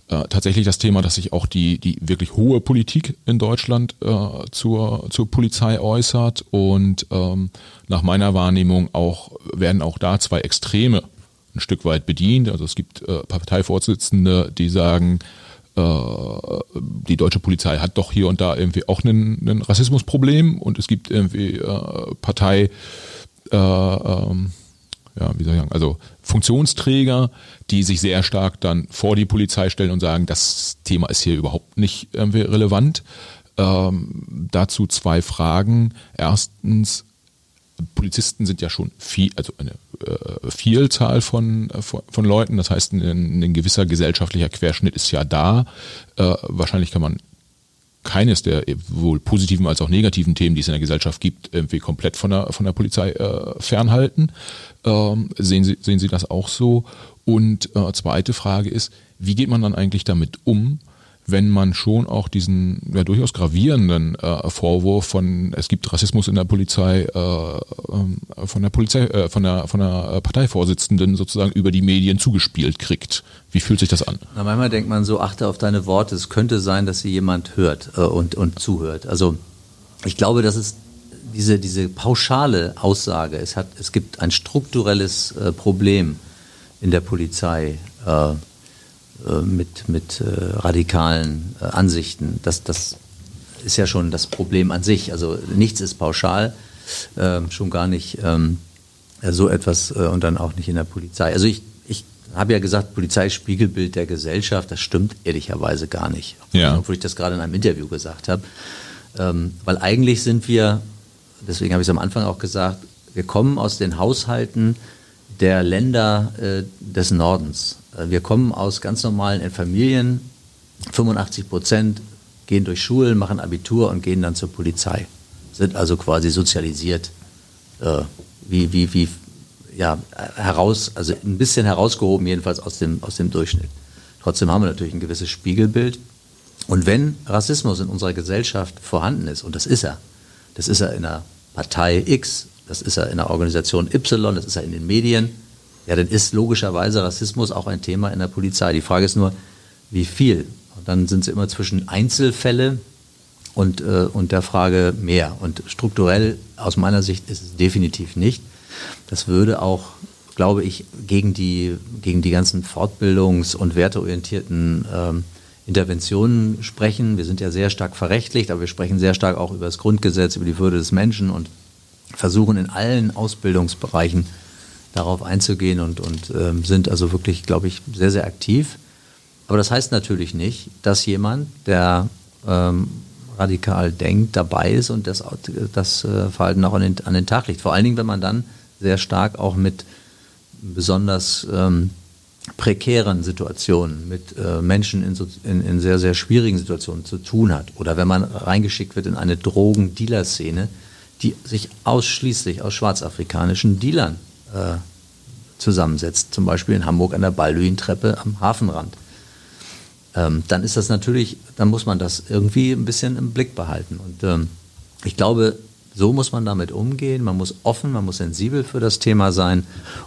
äh, tatsächlich das Thema, dass sich auch die, die wirklich hohe Politik in Deutschland äh, zur, zur Polizei äußert und ähm, nach meiner Wahrnehmung auch werden auch da zwei Extreme ein Stück weit bedient. Also es gibt äh, Parteivorsitzende, die sagen, äh, die deutsche Polizei hat doch hier und da irgendwie auch ein, Rassismusproblem und es gibt irgendwie äh, Partei äh, ähm, ja, wie soll ich sagen, also Funktionsträger, die sich sehr stark dann vor die Polizei stellen und sagen, das Thema ist hier überhaupt nicht irgendwie relevant. Ähm, dazu zwei Fragen. Erstens, Polizisten sind ja schon viel, also eine äh, Vielzahl von, äh, von, von, Leuten. Das heißt, ein, ein, gewisser gesellschaftlicher Querschnitt ist ja da. Äh, wahrscheinlich kann man keines der wohl positiven als auch negativen Themen, die es in der Gesellschaft gibt, irgendwie komplett von der, von der Polizei äh, fernhalten. Ähm, sehen, Sie, sehen Sie das auch so? Und äh, zweite Frage ist, wie geht man dann eigentlich damit um, wenn man schon auch diesen ja, durchaus gravierenden äh, Vorwurf von es gibt Rassismus in der Polizei äh, ähm, von der Polizei äh, von der von der Parteivorsitzenden sozusagen über die Medien zugespielt kriegt. Wie fühlt sich das an? Na, manchmal denkt man so, achte auf deine Worte. Es könnte sein, dass sie jemand hört äh, und und zuhört. Also ich glaube, dass es diese diese pauschale Aussage, es hat es gibt ein strukturelles äh, Problem in der Polizei. Äh, mit, mit äh, radikalen äh, Ansichten. Das, das ist ja schon das Problem an sich. Also nichts ist pauschal, äh, schon gar nicht ähm, so etwas und dann auch nicht in der Polizei. Also ich, ich habe ja gesagt, Polizei ist Spiegelbild der Gesellschaft. Das stimmt ehrlicherweise gar nicht. Ja. Obwohl ich das gerade in einem Interview gesagt habe. Ähm, weil eigentlich sind wir, deswegen habe ich es am Anfang auch gesagt, wir kommen aus den Haushalten der Länder des Nordens. Äh, wir kommen aus ganz normalen Familien. 85 Prozent gehen durch Schulen, machen Abitur und gehen dann zur Polizei. Sind also quasi sozialisiert, äh, wie, wie, wie, ja, heraus, also ein bisschen herausgehoben, jedenfalls aus dem, aus dem Durchschnitt. Trotzdem haben wir natürlich ein gewisses Spiegelbild. Und wenn Rassismus in unserer Gesellschaft vorhanden ist, und das ist er, das ist er in der Partei X, das ist er in der Organisation Y, das ist er in den Medien, ja, dann ist logischerweise Rassismus auch ein Thema in der Polizei. Die Frage ist nur, wie viel? Und dann sind sie immer zwischen Einzelfälle und, äh, und der Frage mehr. Und strukturell aus meiner Sicht ist es definitiv nicht. Das würde auch, glaube ich, gegen die, gegen die ganzen Fortbildungs- und werteorientierten ähm, Interventionen sprechen. Wir sind ja sehr stark verrechtlicht, aber wir sprechen sehr stark auch über das Grundgesetz, über die Würde des Menschen und versuchen in allen Ausbildungsbereichen darauf einzugehen und, und ähm, sind also wirklich, glaube ich, sehr, sehr aktiv. Aber das heißt natürlich nicht, dass jemand, der ähm, radikal denkt, dabei ist und das, das äh, Verhalten auch an den, an den Tag legt. Vor allen Dingen, wenn man dann sehr stark auch mit besonders ähm, prekären Situationen, mit äh, Menschen in, so, in, in, sehr, sehr schwierigen Situationen zu tun hat. Oder wenn man reingeschickt wird in eine Drogendealer-Szene, die sich ausschließlich aus schwarzafrikanischen Dealern äh, zusammensetzt, zum Beispiel in Hamburg an der Balduin-Treppe am Hafenrand, ähm, dann ist das natürlich, dann muss man das irgendwie ein bisschen im Blick behalten. Und ähm, ich glaube, so muss man damit umgehen. Man muss offen, man muss sensibel für das Thema sein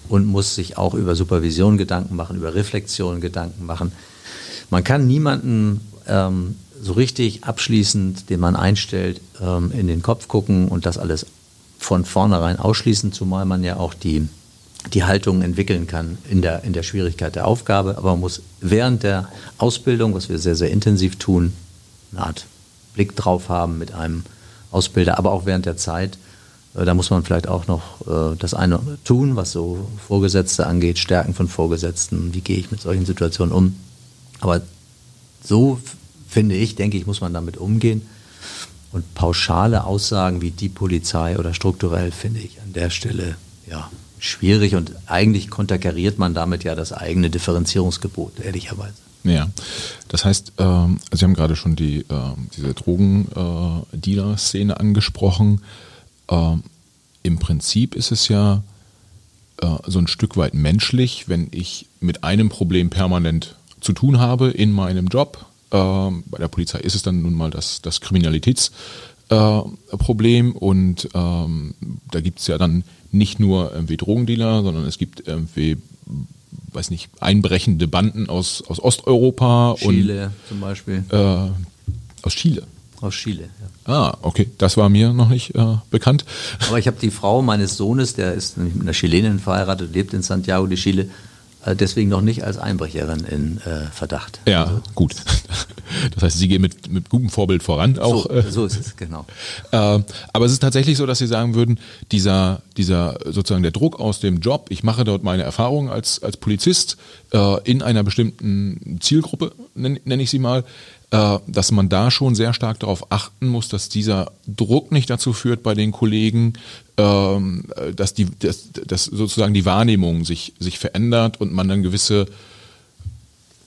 und muss sich auch über Supervision Gedanken machen, über Reflexion Gedanken machen. Man kann niemanden ähm, so richtig abschließend, den man einstellt, ähm, in den Kopf gucken und das alles von vornherein ausschließen, zumal man ja auch die, die Haltung entwickeln kann in der, in der Schwierigkeit der Aufgabe. Aber man muss während der Ausbildung, was wir sehr, sehr intensiv tun, eine Art Blick drauf haben mit einem Ausbilder, aber auch während der Zeit. Äh, da muss man vielleicht auch noch äh, das eine tun, was so Vorgesetzte angeht, Stärken von Vorgesetzten, wie gehe ich mit solchen Situationen um. Aber so finde ich, denke ich, muss man damit umgehen. Und pauschale Aussagen wie die Polizei oder strukturell finde ich an der Stelle ja schwierig und eigentlich konterkariert man damit ja das eigene Differenzierungsgebot, ehrlicherweise. Ja, das heißt, ähm, Sie haben gerade schon die, äh, diese Drogendealer-Szene angesprochen. Ähm, Im Prinzip ist es ja äh, so ein Stück weit menschlich, wenn ich mit einem Problem permanent zu tun habe in meinem Job. Ähm, bei der Polizei ist es dann nun mal das, das Kriminalitätsproblem und ähm, da gibt es ja dann nicht nur irgendwie Drogendealer, sondern es gibt irgendwie weiß nicht, einbrechende Banden aus, aus Osteuropa. Chile und, zum Beispiel. Äh, aus Chile. Aus Chile, ja. Ah, okay. Das war mir noch nicht äh, bekannt. Aber ich habe die Frau meines Sohnes, der ist mit einer Chilenin verheiratet, lebt in Santiago de Chile, äh, deswegen noch nicht als Einbrecherin in äh, Verdacht. Ja, also, gut. Das heißt, Sie gehen mit, mit gutem Vorbild voran. Auch, so, äh, so ist es, genau. Äh, aber es ist tatsächlich so, dass Sie sagen würden, dieser, dieser sozusagen der Druck aus dem Job, ich mache dort meine Erfahrungen als, als Polizist äh, in einer bestimmten Zielgruppe, nenne nenn ich sie mal, äh, dass man da schon sehr stark darauf achten muss, dass dieser Druck nicht dazu führt bei den Kollegen, ähm, dass, die, dass, dass sozusagen die Wahrnehmung sich, sich verändert und man dann gewisse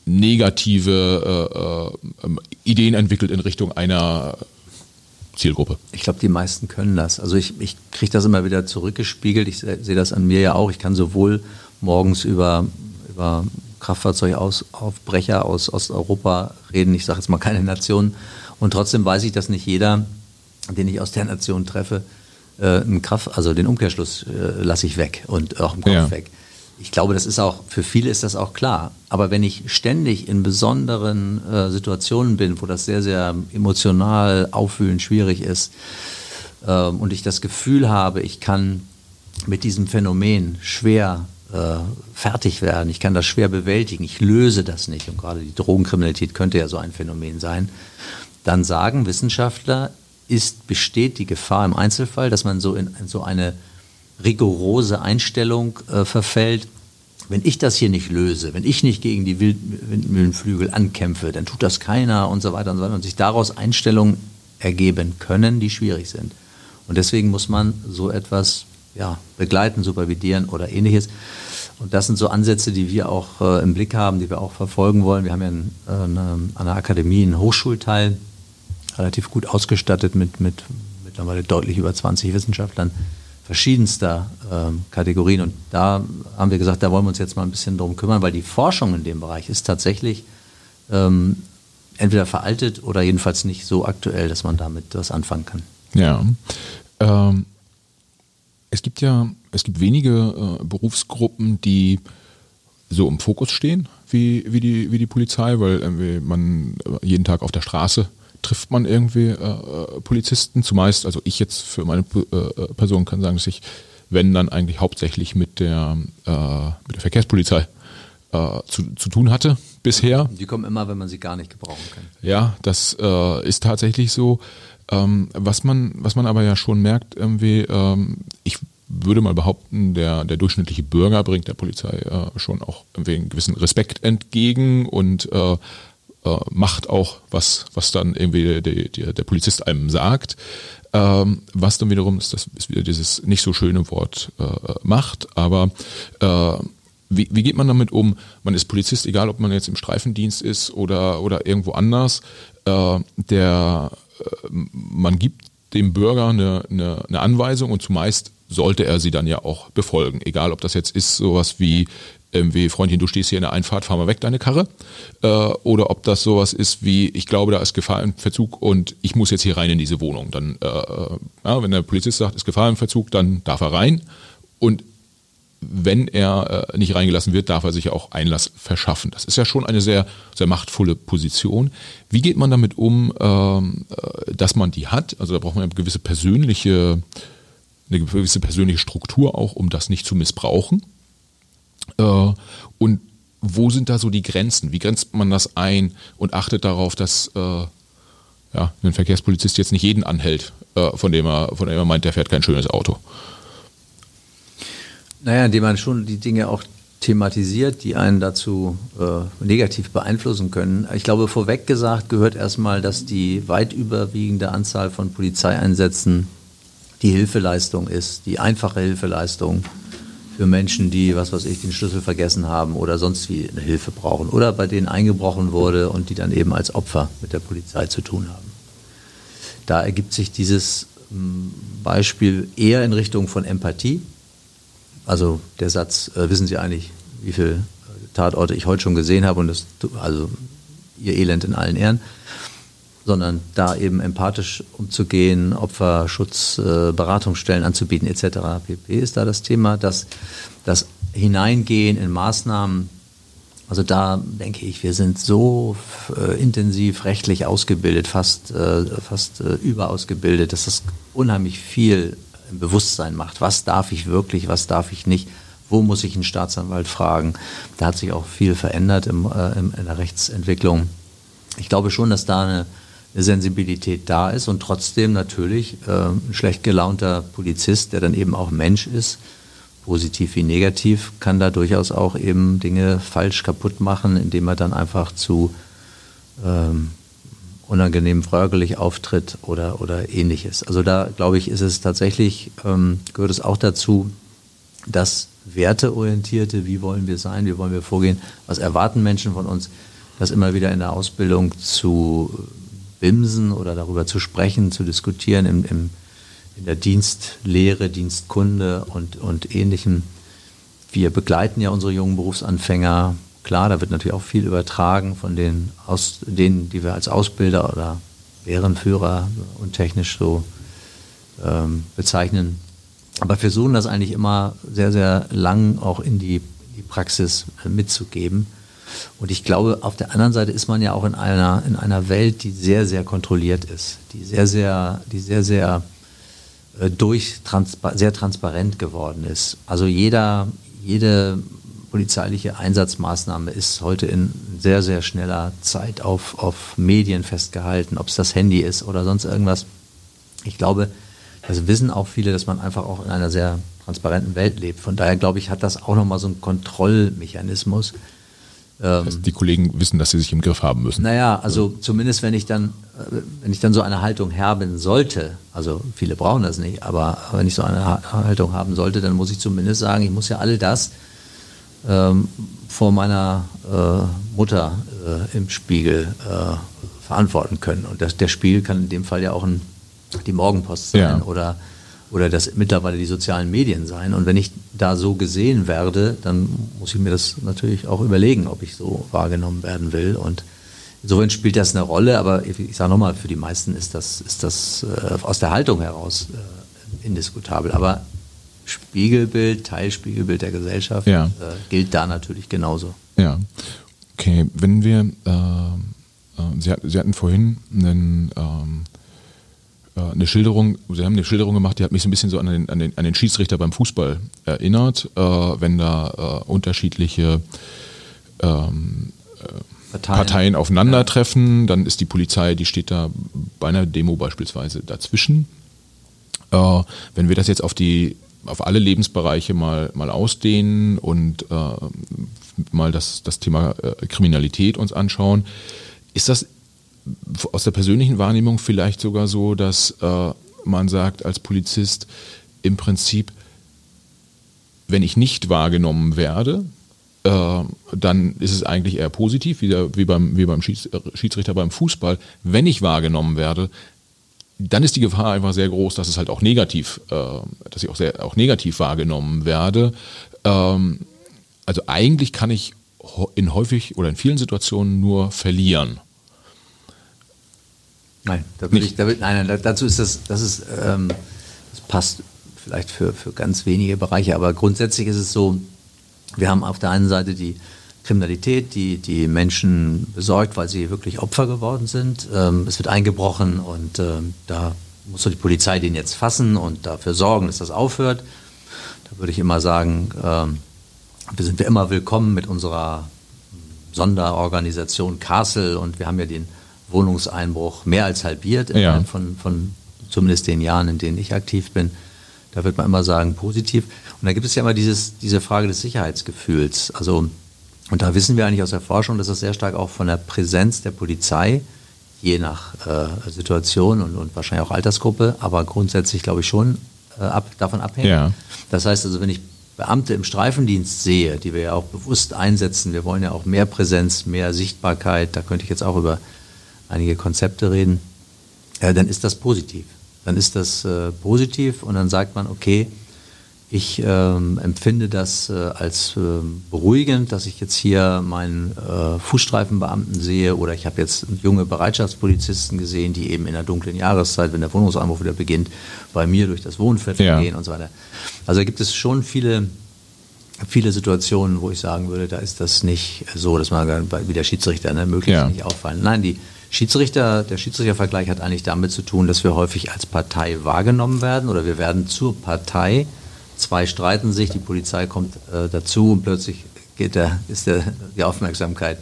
negative äh, äh, Ideen entwickelt in Richtung einer Zielgruppe. Ich glaube, die meisten können das. Also ich, ich kriege das immer wieder zurückgespiegelt. Ich sehe das an mir ja auch. Ich kann sowohl morgens über, über Kraftfahrzeugaufbrecher aus Osteuropa reden. Ich sage jetzt mal keine Nation. Und trotzdem weiß ich, dass nicht jeder, den ich aus der Nation treffe, äh, einen Kraft, also den Umkehrschluss äh, lasse ich weg und auch im Kopf ja. weg. Ich glaube, das ist auch, für viele ist das auch klar. Aber wenn ich ständig in besonderen äh, Situationen bin, wo das sehr, sehr emotional aufwühlen schwierig ist, ähm, und ich das Gefühl habe, ich kann mit diesem Phänomen schwer äh, fertig werden, ich kann das schwer bewältigen, ich löse das nicht, und gerade die Drogenkriminalität könnte ja so ein Phänomen sein, dann sagen Wissenschaftler, ist, besteht die Gefahr im Einzelfall, dass man so in, so eine rigorose Einstellung äh, verfällt. Wenn ich das hier nicht löse, wenn ich nicht gegen die Windmühlenflügel ankämpfe, dann tut das keiner und so weiter und so weiter. Und sich daraus Einstellungen ergeben können, die schwierig sind. Und deswegen muss man so etwas ja, begleiten, supervidieren oder ähnliches. Und das sind so Ansätze, die wir auch äh, im Blick haben, die wir auch verfolgen wollen. Wir haben ja in, äh, eine, an der Akademie einen Hochschulteil, relativ gut ausgestattet mit, mit mittlerweile deutlich über 20 Wissenschaftlern verschiedenster ähm, Kategorien. Und da haben wir gesagt, da wollen wir uns jetzt mal ein bisschen drum kümmern, weil die Forschung in dem Bereich ist tatsächlich ähm, entweder veraltet oder jedenfalls nicht so aktuell, dass man damit was anfangen kann. Ja. Ähm, es gibt ja, es gibt wenige äh, Berufsgruppen, die so im Fokus stehen wie, wie, die, wie die Polizei, weil man jeden Tag auf der Straße trifft man irgendwie äh, äh, Polizisten. Zumeist, also ich jetzt für meine äh, Person kann sagen, dass ich, wenn dann eigentlich hauptsächlich mit der, äh, mit der Verkehrspolizei äh, zu, zu tun hatte bisher. Die kommen immer, wenn man sie gar nicht gebrauchen kann. Ja, das äh, ist tatsächlich so. Ähm, was man, was man aber ja schon merkt, irgendwie, ähm, ich würde mal behaupten, der, der durchschnittliche Bürger bringt der Polizei äh, schon auch irgendwie einen gewissen Respekt entgegen und äh, äh, macht auch, was, was dann irgendwie der, der, der Polizist einem sagt. Ähm, was dann wiederum ist, das ist wieder dieses nicht so schöne Wort äh, macht, aber äh, wie, wie geht man damit um? Man ist Polizist, egal ob man jetzt im Streifendienst ist oder, oder irgendwo anders. Äh, der, äh, man gibt dem Bürger eine, eine, eine Anweisung und zumeist sollte er sie dann ja auch befolgen. Egal, ob das jetzt ist sowas wie wie Freundchen, du stehst hier in der Einfahrt, fahr mal weg deine Karre. Äh, oder ob das sowas ist wie, ich glaube, da ist Gefahr im Verzug und ich muss jetzt hier rein in diese Wohnung. Dann, äh, ja, wenn der Polizist sagt, ist Gefahr im Verzug, dann darf er rein. Und wenn er äh, nicht reingelassen wird, darf er sich auch Einlass verschaffen. Das ist ja schon eine sehr, sehr machtvolle Position. Wie geht man damit um, ähm, äh, dass man die hat? Also da braucht man eine gewisse persönliche, eine gewisse persönliche Struktur auch, um das nicht zu missbrauchen. Äh, und wo sind da so die Grenzen? Wie grenzt man das ein und achtet darauf, dass äh, ja, ein Verkehrspolizist jetzt nicht jeden anhält, äh, von, dem er, von dem er meint, der fährt kein schönes Auto? Naja, indem man schon die Dinge auch thematisiert, die einen dazu äh, negativ beeinflussen können. Ich glaube, vorweg gesagt gehört erstmal, dass die weit überwiegende Anzahl von Polizeieinsätzen die Hilfeleistung ist, die einfache Hilfeleistung für Menschen, die, was weiß ich, den Schlüssel vergessen haben oder sonst wie eine Hilfe brauchen oder bei denen eingebrochen wurde und die dann eben als Opfer mit der Polizei zu tun haben. Da ergibt sich dieses hm, Beispiel eher in Richtung von Empathie. Also der Satz, äh, wissen Sie eigentlich, wie viele Tatorte ich heute schon gesehen habe und das, also Ihr Elend in allen Ehren sondern da eben empathisch umzugehen, Opferschutz, äh, Beratungsstellen anzubieten etc. pp. ist da das Thema, dass das Hineingehen in Maßnahmen, also da denke ich, wir sind so äh, intensiv rechtlich ausgebildet, fast, äh, fast äh, überausgebildet, dass das unheimlich viel im Bewusstsein macht. Was darf ich wirklich, was darf ich nicht? Wo muss ich einen Staatsanwalt fragen? Da hat sich auch viel verändert im, äh, in der Rechtsentwicklung. Ich glaube schon, dass da eine Sensibilität da ist und trotzdem natürlich äh, ein schlecht gelaunter Polizist, der dann eben auch Mensch ist, positiv wie negativ, kann da durchaus auch eben Dinge falsch kaputt machen, indem er dann einfach zu ähm, unangenehm frögelig auftritt oder, oder ähnliches. Also da glaube ich, ist es tatsächlich, ähm, gehört es auch dazu, dass werteorientierte, wie wollen wir sein, wie wollen wir vorgehen, was erwarten Menschen von uns, das immer wieder in der Ausbildung zu bimsen oder darüber zu sprechen, zu diskutieren im, im, in der Dienstlehre, Dienstkunde und, und ähnlichem. Wir begleiten ja unsere jungen Berufsanfänger. Klar, da wird natürlich auch viel übertragen von den, Aus, denen, die wir als Ausbilder oder Lehrenführer und technisch so ähm, bezeichnen. Aber versuchen das eigentlich immer sehr, sehr lang auch in die, die Praxis mitzugeben. Und ich glaube, auf der anderen Seite ist man ja auch in einer, in einer Welt, die sehr, sehr kontrolliert ist, die sehr, sehr, die sehr, sehr äh, durch, transpa sehr transparent geworden ist. Also jeder, jede polizeiliche Einsatzmaßnahme ist heute in sehr, sehr schneller Zeit auf, auf Medien festgehalten, ob es das Handy ist oder sonst irgendwas. Ich glaube, das wissen auch viele, dass man einfach auch in einer sehr transparenten Welt lebt. Von daher glaube ich, hat das auch nochmal so einen Kontrollmechanismus, das heißt, die Kollegen wissen, dass sie sich im Griff haben müssen. Naja, also zumindest wenn ich dann, wenn ich dann so eine Haltung haben sollte, also viele brauchen das nicht, aber wenn ich so eine Haltung haben sollte, dann muss ich zumindest sagen, ich muss ja all das ähm, vor meiner äh, Mutter äh, im Spiegel äh, verantworten können. Und das, der Spiegel kann in dem Fall ja auch ein, die Morgenpost sein ja. oder oder das mittlerweile die sozialen Medien sein. Und wenn ich da so gesehen werde, dann muss ich mir das natürlich auch überlegen, ob ich so wahrgenommen werden will. Und insofern spielt das eine Rolle, aber ich sage nochmal, für die meisten ist das, ist das äh, aus der Haltung heraus äh, indiskutabel. Aber Spiegelbild, Teilspiegelbild der Gesellschaft ja. äh, gilt da natürlich genauso. Ja, okay. Wenn wir, äh, äh, Sie, Sie, hatten vorhin einen ähm, äh, eine Schilderung, sie haben eine Schilderung gemacht, die hat mich so ein bisschen so an den, an den, an den Schiedsrichter beim Fußball erinnert, äh, wenn da äh, unterschiedliche ähm, äh, Parteien. Parteien. aufeinandertreffen, dann ist die Polizei, die steht da bei einer Demo beispielsweise dazwischen. Äh, wenn wir das jetzt auf die auf alle Lebensbereiche mal, mal ausdehnen und äh, mal das, das Thema Kriminalität uns anschauen, ist das aus der persönlichen Wahrnehmung vielleicht sogar so, dass äh, man sagt als Polizist im Prinzip, wenn ich nicht wahrgenommen werde, äh, dann ist es eigentlich eher positiv, wie, der, wie beim, wie beim Schiedsrichter beim Fußball. Wenn ich wahrgenommen werde, dann ist die Gefahr einfach sehr groß, dass es halt auch negativ, äh, dass ich auch sehr auch negativ wahrgenommen werde. Ähm, also eigentlich kann ich in häufig oder in vielen Situationen nur verlieren. Nein, da will ich, da will, nein, nein, dazu ist das, das ist, ähm, das passt vielleicht für, für ganz wenige Bereiche, aber grundsätzlich ist es so, wir haben auf der einen Seite die Kriminalität, die die Menschen besorgt, weil sie wirklich Opfer geworden sind. Ähm, es wird eingebrochen und ähm, da muss die Polizei den jetzt fassen und dafür sorgen, dass das aufhört. Da würde ich immer sagen, ähm, wir sind wir immer willkommen mit unserer Sonderorganisation Castle und wir haben ja den Wohnungseinbruch mehr als halbiert ja. von, von zumindest den Jahren, in denen ich aktiv bin. Da wird man immer sagen, positiv. Und da gibt es ja immer dieses, diese Frage des Sicherheitsgefühls. Also, und da wissen wir eigentlich aus der Forschung, dass das sehr stark auch von der Präsenz der Polizei, je nach äh, Situation und, und wahrscheinlich auch Altersgruppe, aber grundsätzlich glaube ich schon äh, ab, davon abhängt. Ja. Das heißt also, wenn ich Beamte im Streifendienst sehe, die wir ja auch bewusst einsetzen, wir wollen ja auch mehr Präsenz, mehr Sichtbarkeit, da könnte ich jetzt auch über einige Konzepte reden, äh, dann ist das positiv. Dann ist das äh, positiv und dann sagt man, okay, ich ähm, empfinde das äh, als äh, beruhigend, dass ich jetzt hier meinen äh, Fußstreifenbeamten sehe oder ich habe jetzt junge Bereitschaftspolizisten gesehen, die eben in der dunklen Jahreszeit, wenn der Wohnungsanruf wieder beginnt, bei mir durch das Wohnviertel ja. gehen und so weiter. Also gibt es schon viele, viele Situationen, wo ich sagen würde, da ist das nicht so, dass man wie der Schiedsrichter ne, möglichst ja. nicht auffallen. Nein, die Schiedsrichter, der Schiedsrichtervergleich hat eigentlich damit zu tun, dass wir häufig als Partei wahrgenommen werden oder wir werden zur Partei. Zwei streiten sich, die Polizei kommt äh, dazu und plötzlich geht der, ist der, die Aufmerksamkeit.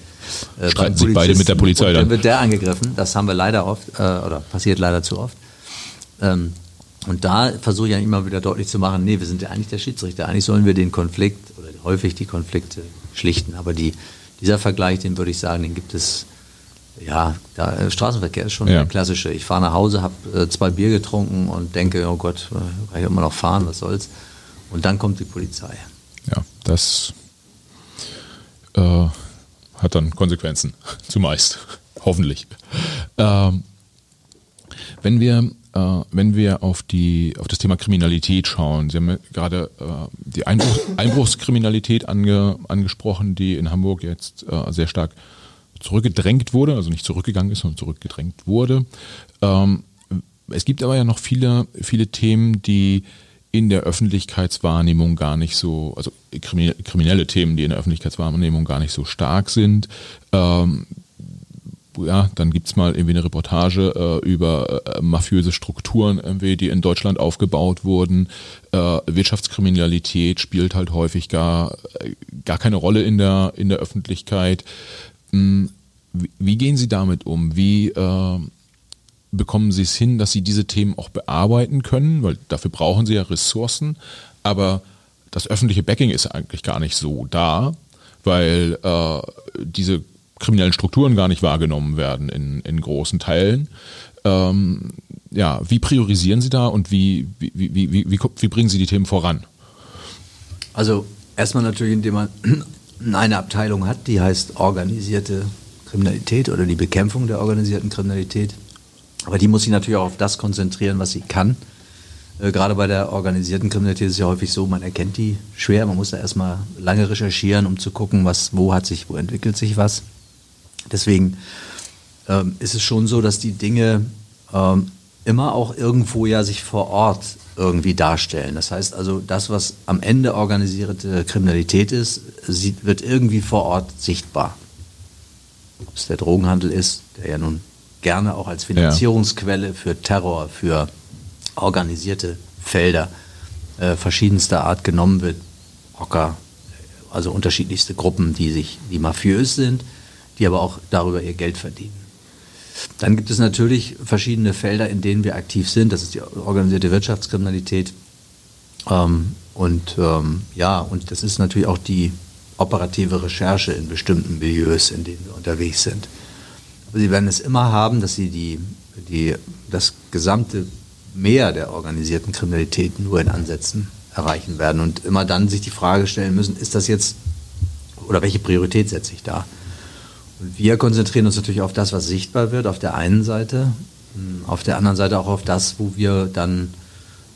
Äh, streiten sich beide mit der Polizei dann. Dann wird der angegriffen. Das haben wir leider oft, äh, oder passiert leider zu oft. Ähm, und da versuche ich ja immer wieder deutlich zu machen, nee, wir sind ja eigentlich der Schiedsrichter. Eigentlich sollen wir den Konflikt oder häufig die Konflikte schlichten. Aber die, dieser Vergleich, den würde ich sagen, den gibt es ja, da, äh, Straßenverkehr ist schon ja. der klassische. Ich fahre nach Hause, habe äh, zwei Bier getrunken und denke, oh Gott, äh, kann ich immer noch fahren, was soll's. Und dann kommt die Polizei. Ja, das äh, hat dann Konsequenzen, zumeist, hoffentlich. Ähm, wenn wir äh, wenn wir auf die auf das Thema Kriminalität schauen, Sie haben gerade äh, die Einbruch, Einbruchskriminalität ange, angesprochen, die in Hamburg jetzt äh, sehr stark zurückgedrängt wurde, also nicht zurückgegangen ist, sondern zurückgedrängt wurde. Ähm, es gibt aber ja noch viele, viele Themen, die in der Öffentlichkeitswahrnehmung gar nicht so, also kriminelle Themen, die in der Öffentlichkeitswahrnehmung gar nicht so stark sind. Ähm, ja, dann gibt's mal irgendwie eine Reportage äh, über äh, mafiöse Strukturen, irgendwie, die in Deutschland aufgebaut wurden. Äh, Wirtschaftskriminalität spielt halt häufig gar, äh, gar keine Rolle in der, in der Öffentlichkeit. Hm, wie gehen Sie damit um? Wie äh, bekommen Sie es hin, dass Sie diese Themen auch bearbeiten können? Weil dafür brauchen Sie ja Ressourcen, aber das öffentliche Backing ist eigentlich gar nicht so da, weil äh, diese kriminellen Strukturen gar nicht wahrgenommen werden in, in großen Teilen. Ähm, ja, wie priorisieren Sie da und wie, wie, wie, wie, wie, wie bringen Sie die Themen voran? Also erstmal natürlich, indem man eine Abteilung hat, die heißt organisierte Kriminalität oder die Bekämpfung der organisierten Kriminalität. Aber die muss sich natürlich auch auf das konzentrieren, was sie kann. Äh, gerade bei der organisierten Kriminalität ist es ja häufig so, man erkennt die schwer. Man muss da erstmal lange recherchieren, um zu gucken, was, wo hat sich, wo entwickelt sich was. Deswegen ähm, ist es schon so, dass die Dinge ähm, immer auch irgendwo ja sich vor Ort irgendwie darstellen. Das heißt also, das, was am Ende organisierte Kriminalität ist, sieht, wird irgendwie vor Ort sichtbar. Ob es der Drogenhandel ist, der ja nun gerne auch als Finanzierungsquelle für Terror, für organisierte Felder äh, verschiedenster Art genommen wird. Hocker, also unterschiedlichste Gruppen, die sich, die mafiös sind, die aber auch darüber ihr Geld verdienen. Dann gibt es natürlich verschiedene Felder, in denen wir aktiv sind. Das ist die organisierte Wirtschaftskriminalität. Ähm, und ähm, ja, und das ist natürlich auch die operative Recherche in bestimmten Milieus, in denen wir unterwegs sind. Aber Sie werden es immer haben, dass Sie die, die, das gesamte Meer der organisierten Kriminalität nur in Ansätzen erreichen werden und immer dann sich die Frage stellen müssen, ist das jetzt oder welche Priorität setze ich da? Und wir konzentrieren uns natürlich auf das, was sichtbar wird, auf der einen Seite. auf der anderen Seite auch auf das, wo wir dann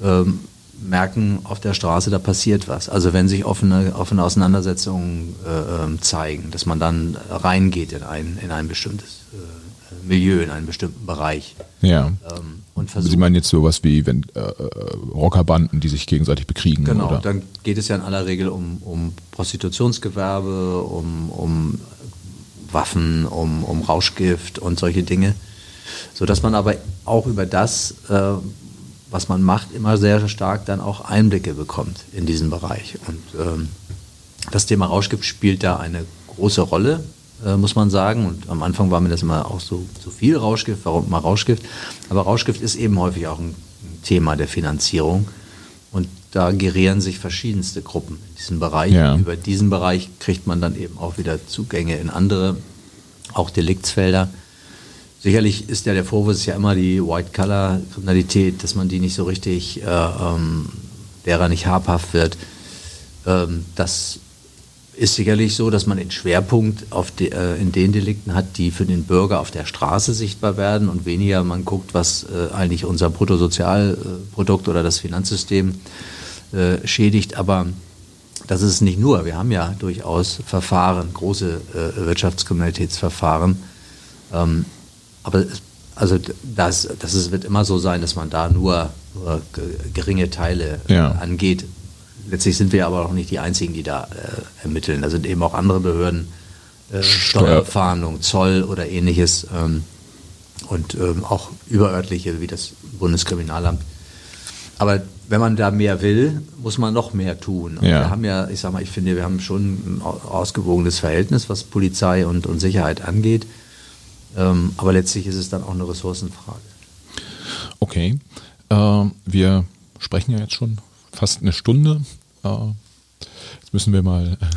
ähm, merken, auf der Straße, da passiert was. Also wenn sich offene, offene Auseinandersetzungen äh, ähm, zeigen, dass man dann reingeht in ein, in ein bestimmtes äh, Milieu, in einen bestimmten Bereich. Ja. Ähm, und Sie meinen jetzt sowas wie wenn äh, äh, Rockerbanden, die sich gegenseitig bekriegen? Genau, oder? dann geht es ja in aller Regel um, um Prostitutionsgewerbe, um, um Waffen, um, um Rauschgift und solche Dinge. Sodass man aber auch über das, äh, was man macht, immer sehr stark dann auch Einblicke bekommt in diesen Bereich. Und ähm, das Thema Rauschgift spielt da eine große Rolle, äh, muss man sagen. Und am Anfang war mir das immer auch so, so viel Rauschgift, warum immer Rauschgift. Aber Rauschgift ist eben häufig auch ein Thema der Finanzierung. Und da gerieren sich verschiedenste Gruppen in diesem Bereich. Ja. Über diesen Bereich kriegt man dann eben auch wieder Zugänge in andere, auch Deliktsfelder. Sicherlich ist ja der Vorwurf ist ja immer die White-Color-Kriminalität, dass man die nicht so richtig, äh, ähm, derer nicht habhaft wird. Ähm, das ist sicherlich so, dass man den Schwerpunkt die, äh, in den Delikten hat, die für den Bürger auf der Straße sichtbar werden und weniger man guckt, was äh, eigentlich unser Bruttosozialprodukt oder das Finanzsystem äh, schädigt. Aber das ist es nicht nur. Wir haben ja durchaus Verfahren, große äh, Wirtschaftskriminalitätsverfahren. Ähm, aber also das, das ist, wird immer so sein, dass man da nur, nur geringe Teile ja. angeht. Letztlich sind wir aber auch nicht die Einzigen, die da äh, ermitteln. Da sind eben auch andere Behörden, äh, Steuerfahndung, Zoll oder ähnliches ähm, und ähm, auch überörtliche wie das Bundeskriminalamt. Aber wenn man da mehr will, muss man noch mehr tun. Ja. Wir haben ja, ich sag mal, ich finde, wir haben schon ein ausgewogenes Verhältnis, was Polizei und, und Sicherheit angeht. Ähm, aber letztlich ist es dann auch eine Ressourcenfrage. Okay. Äh, wir sprechen ja jetzt schon fast eine Stunde. Äh, jetzt müssen wir mal.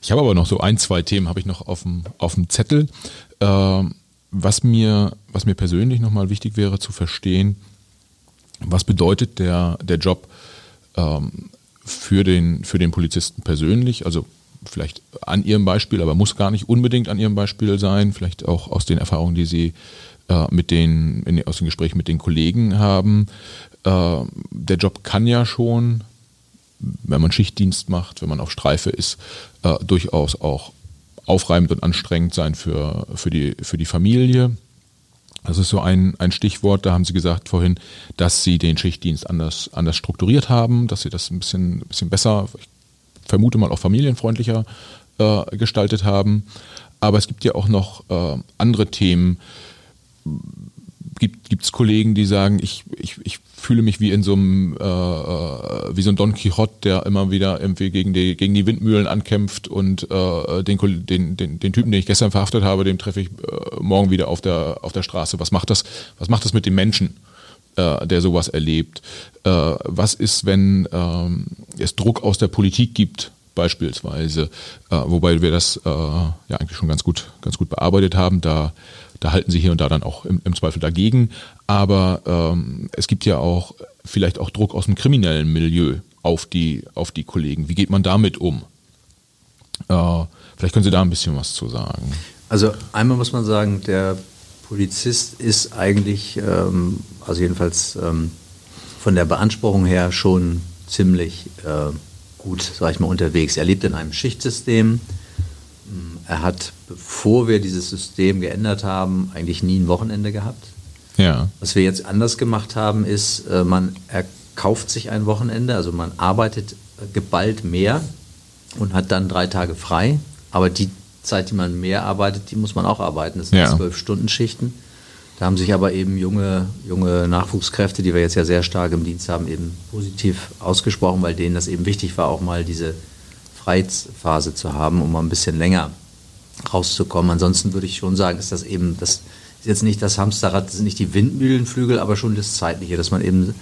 Ich habe aber noch so ein, zwei Themen habe ich noch auf dem, auf dem Zettel. Äh, was mir, was mir persönlich nochmal wichtig wäre zu verstehen, was bedeutet der, der Job ähm, für, den, für den Polizisten persönlich? Also vielleicht an Ihrem Beispiel, aber muss gar nicht unbedingt an Ihrem Beispiel sein, vielleicht auch aus den Erfahrungen, die Sie äh, mit den, in, aus den Gesprächen mit den Kollegen haben. Äh, der Job kann ja schon, wenn man Schichtdienst macht, wenn man auf Streife ist, äh, durchaus auch aufreibend und anstrengend sein für, für, die, für die Familie. Das ist so ein, ein Stichwort, da haben Sie gesagt vorhin, dass Sie den Schichtdienst anders, anders strukturiert haben, dass Sie das ein bisschen, ein bisschen besser, ich vermute mal auch familienfreundlicher äh, gestaltet haben. Aber es gibt ja auch noch äh, andere Themen. Gibt es Kollegen, die sagen, ich, ich, ich fühle mich wie in so einem äh, äh, wie so ein Don Quixote, der immer wieder irgendwie gegen die gegen die Windmühlen ankämpft und äh, den, den, den, den Typen, den ich gestern verhaftet habe, dem treffe ich äh, morgen wieder auf der auf der Straße. Was macht das? Was macht das mit dem Menschen? Äh, der sowas erlebt. Äh, was ist, wenn ähm, es Druck aus der Politik gibt, beispielsweise, äh, wobei wir das äh, ja eigentlich schon ganz gut, ganz gut bearbeitet haben. Da, da halten sie hier und da dann auch im, im Zweifel dagegen. Aber ähm, es gibt ja auch vielleicht auch Druck aus dem kriminellen Milieu auf die, auf die Kollegen. Wie geht man damit um? Äh, vielleicht können Sie da ein bisschen was zu sagen. Also einmal muss man sagen, der Polizist ist eigentlich, ähm, also jedenfalls ähm, von der Beanspruchung her schon ziemlich äh, gut, sag ich mal, unterwegs. Er lebt in einem Schichtsystem. Mm, er hat, bevor wir dieses System geändert haben, eigentlich nie ein Wochenende gehabt. Ja. Was wir jetzt anders gemacht haben, ist, äh, man erkauft sich ein Wochenende, also man arbeitet geballt mehr und hat dann drei Tage frei. Aber die Zeit, die man mehr arbeitet, die muss man auch arbeiten. Das sind ja. zwölf Stunden Schichten. Da haben sich aber eben junge, junge Nachwuchskräfte, die wir jetzt ja sehr stark im Dienst haben, eben positiv ausgesprochen, weil denen das eben wichtig war, auch mal diese Freiheitsphase zu haben, um mal ein bisschen länger rauszukommen. Ansonsten würde ich schon sagen, ist das eben, das ist jetzt nicht das Hamsterrad, das sind nicht die Windmühlenflügel, aber schon das Zeitliche, dass man eben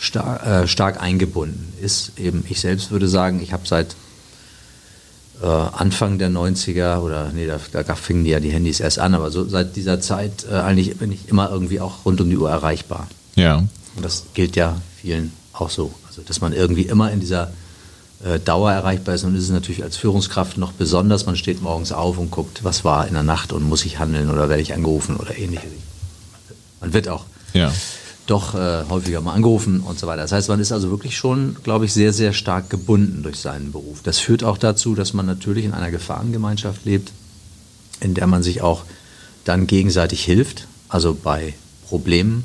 star äh, stark eingebunden ist. Eben ich selbst würde sagen, ich habe seit äh, Anfang der 90er oder nee, da, da fingen ja die Handys erst an, aber so seit dieser Zeit äh, eigentlich bin ich immer irgendwie auch rund um die Uhr erreichbar. Ja. Und das gilt ja vielen auch so. Also dass man irgendwie immer in dieser äh, Dauer erreichbar ist und ist es natürlich als Führungskraft noch besonders. Man steht morgens auf und guckt, was war in der Nacht und muss ich handeln oder werde ich angerufen oder ähnliches. Man wird auch ja. Doch äh, häufiger mal angerufen und so weiter. Das heißt, man ist also wirklich schon, glaube ich, sehr, sehr stark gebunden durch seinen Beruf. Das führt auch dazu, dass man natürlich in einer Gefahrengemeinschaft lebt, in der man sich auch dann gegenseitig hilft, also bei Problemen,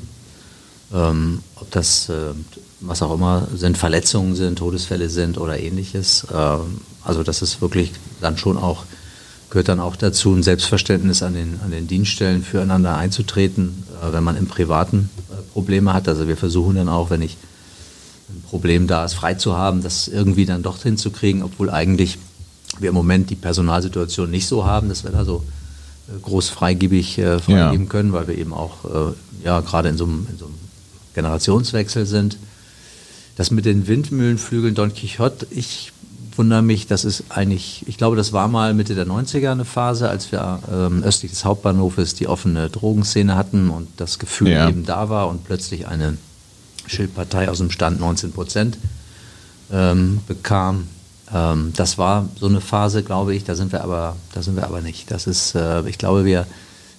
ähm, ob das, äh, was auch immer sind, Verletzungen sind, Todesfälle sind oder ähnliches. Ähm, also das ist wirklich dann schon auch, gehört dann auch dazu, ein Selbstverständnis an den, an den Dienststellen füreinander einzutreten, äh, wenn man im Privaten äh, Probleme hat. Also wir versuchen dann auch, wenn ich ein Problem da ist, frei zu haben, das irgendwie dann doch hinzukriegen, obwohl eigentlich wir im Moment die Personalsituation nicht so haben, dass wir da so äh, groß freigebig äh, freigeben ja. können, weil wir eben auch äh, ja gerade in so einem, in so einem Generationswechsel sind. Das mit den Windmühlenflügeln Don Quixote, ich wundere mich, das ist eigentlich, ich glaube, das war mal Mitte der 90er eine Phase, als wir ähm, östlich des Hauptbahnhofes die offene Drogenszene hatten und das Gefühl ja. eben da war und plötzlich eine Schildpartei aus dem Stand 19 Prozent ähm, bekam. Ähm, das war so eine Phase, glaube ich, da sind wir aber, da sind wir aber nicht. Das ist, äh, ich glaube, wir,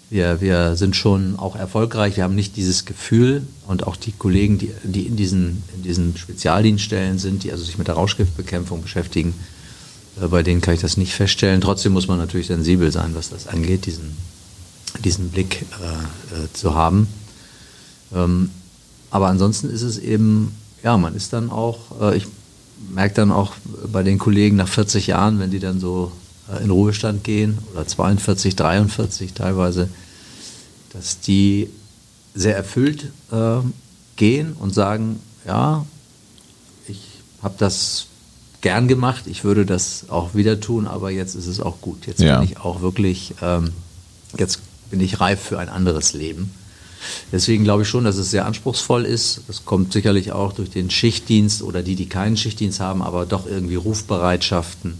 wir, wir sind schon auch erfolgreich. Wir haben nicht dieses Gefühl und auch die Kollegen, die, die in, diesen, in diesen Spezialdienststellen sind, die also sich mit der Rauschgiftbekämpfung beschäftigen, äh, bei denen kann ich das nicht feststellen. Trotzdem muss man natürlich sensibel sein, was das angeht, diesen, diesen Blick äh, äh, zu haben. Ähm, aber ansonsten ist es eben, ja, man ist dann auch, äh, ich merke dann auch bei den Kollegen nach 40 Jahren, wenn die dann so in Ruhestand gehen oder 42, 43 teilweise, dass die sehr erfüllt äh, gehen und sagen, ja, ich habe das gern gemacht, ich würde das auch wieder tun, aber jetzt ist es auch gut. Jetzt ja. bin ich auch wirklich, ähm, jetzt bin ich reif für ein anderes Leben. Deswegen glaube ich schon, dass es sehr anspruchsvoll ist. Das kommt sicherlich auch durch den Schichtdienst oder die, die keinen Schichtdienst haben, aber doch irgendwie Rufbereitschaften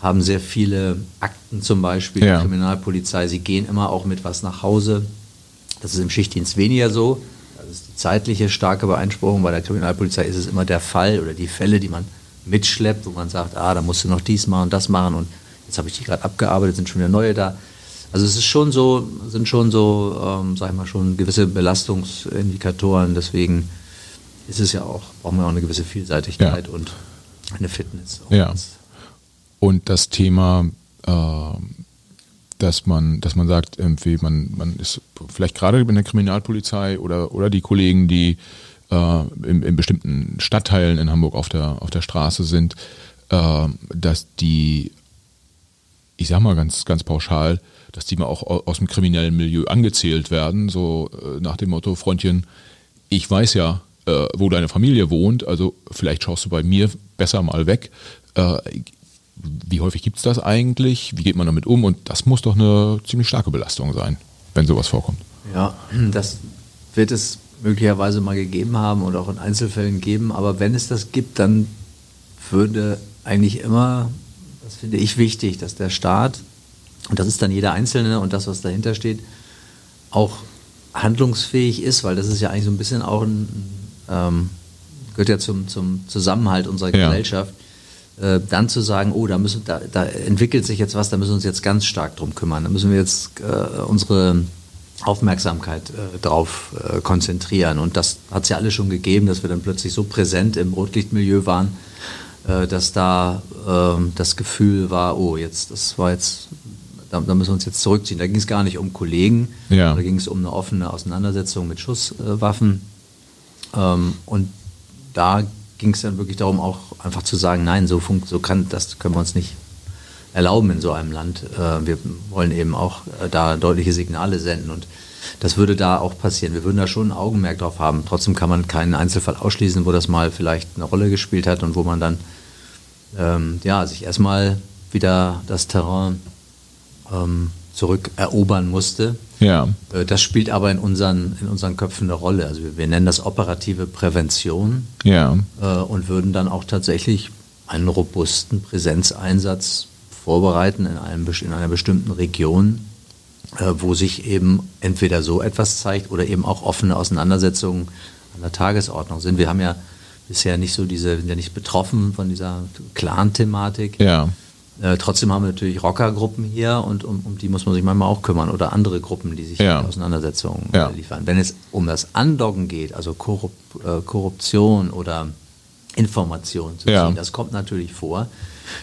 haben sehr viele Akten zum Beispiel, ja. die Kriminalpolizei, sie gehen immer auch mit was nach Hause. Das ist im Schichtdienst weniger so. Das ist die zeitliche starke Beeinspruchung. Bei der Kriminalpolizei ist es immer der Fall oder die Fälle, die man mitschleppt, wo man sagt, ah, da musst du noch dies machen und das machen und jetzt habe ich die gerade abgearbeitet, sind schon wieder neue da. Also es ist schon so, sind schon so, ähm, sag ich mal, schon gewisse Belastungsindikatoren. Deswegen ist es ja auch, brauchen wir auch eine gewisse Vielseitigkeit ja. und eine Fitness. Ja. Und das Thema, äh, dass man, dass man sagt, irgendwie, man, man ist vielleicht gerade in der Kriminalpolizei oder, oder die Kollegen, die äh, in, in bestimmten Stadtteilen in Hamburg auf der, auf der Straße sind, äh, dass die, ich sag mal ganz, ganz pauschal, dass die mal auch aus dem kriminellen Milieu angezählt werden, so äh, nach dem Motto, Freundchen, ich weiß ja, äh, wo deine Familie wohnt, also vielleicht schaust du bei mir besser mal weg. Äh, wie häufig gibt es das eigentlich? Wie geht man damit um? Und das muss doch eine ziemlich starke Belastung sein, wenn sowas vorkommt. Ja, das wird es möglicherweise mal gegeben haben und auch in Einzelfällen geben. Aber wenn es das gibt, dann würde eigentlich immer, das finde ich wichtig, dass der Staat, und das ist dann jeder Einzelne und das, was dahinter steht, auch handlungsfähig ist, weil das ist ja eigentlich so ein bisschen auch ein, ähm, gehört ja zum, zum Zusammenhalt unserer ja. Gesellschaft äh, dann zu sagen, oh, da, müssen, da, da, entwickelt sich jetzt was, da müssen wir uns jetzt ganz stark drum kümmern. Da müssen wir jetzt äh, unsere Aufmerksamkeit äh, drauf äh, konzentrieren. Und das hat es ja alle schon gegeben, dass wir dann plötzlich so präsent im Rotlichtmilieu waren, äh, dass da ähm, das Gefühl war, oh, jetzt, das war jetzt, da, da müssen wir uns jetzt zurückziehen. Da ging es gar nicht um Kollegen, ja. da ging es um eine offene Auseinandersetzung mit Schusswaffen. Ähm, und da ging es dann wirklich darum, auch einfach zu sagen, nein, so, so kann, das können wir uns nicht erlauben in so einem Land. Äh, wir wollen eben auch äh, da deutliche Signale senden und das würde da auch passieren. Wir würden da schon ein Augenmerk drauf haben. Trotzdem kann man keinen Einzelfall ausschließen, wo das mal vielleicht eine Rolle gespielt hat und wo man dann ähm, ja, sich erstmal wieder das Terrain ähm, zurückerobern musste. Ja. Äh, das spielt aber in unseren, in unseren Köpfen eine Rolle. Also wir, wir nennen das operative Prävention ja. Äh, und würden dann auch tatsächlich einen robusten Präsenzeinsatz vorbereiten in, einem, in einer bestimmten Region, äh, wo sich eben entweder so etwas zeigt oder eben auch offene Auseinandersetzungen an der Tagesordnung sind. Wir haben ja bisher nicht so diese, sind ja nicht betroffen von dieser Clan-Thematik. Ja. Äh, trotzdem haben wir natürlich Rockergruppen hier und um, um, die muss man sich manchmal auch kümmern oder andere Gruppen, die sich ja. Auseinandersetzungen ja. liefern. Wenn es um das Andocken geht, also Korrup äh, Korruption oder Information zu ziehen, das kommt natürlich vor.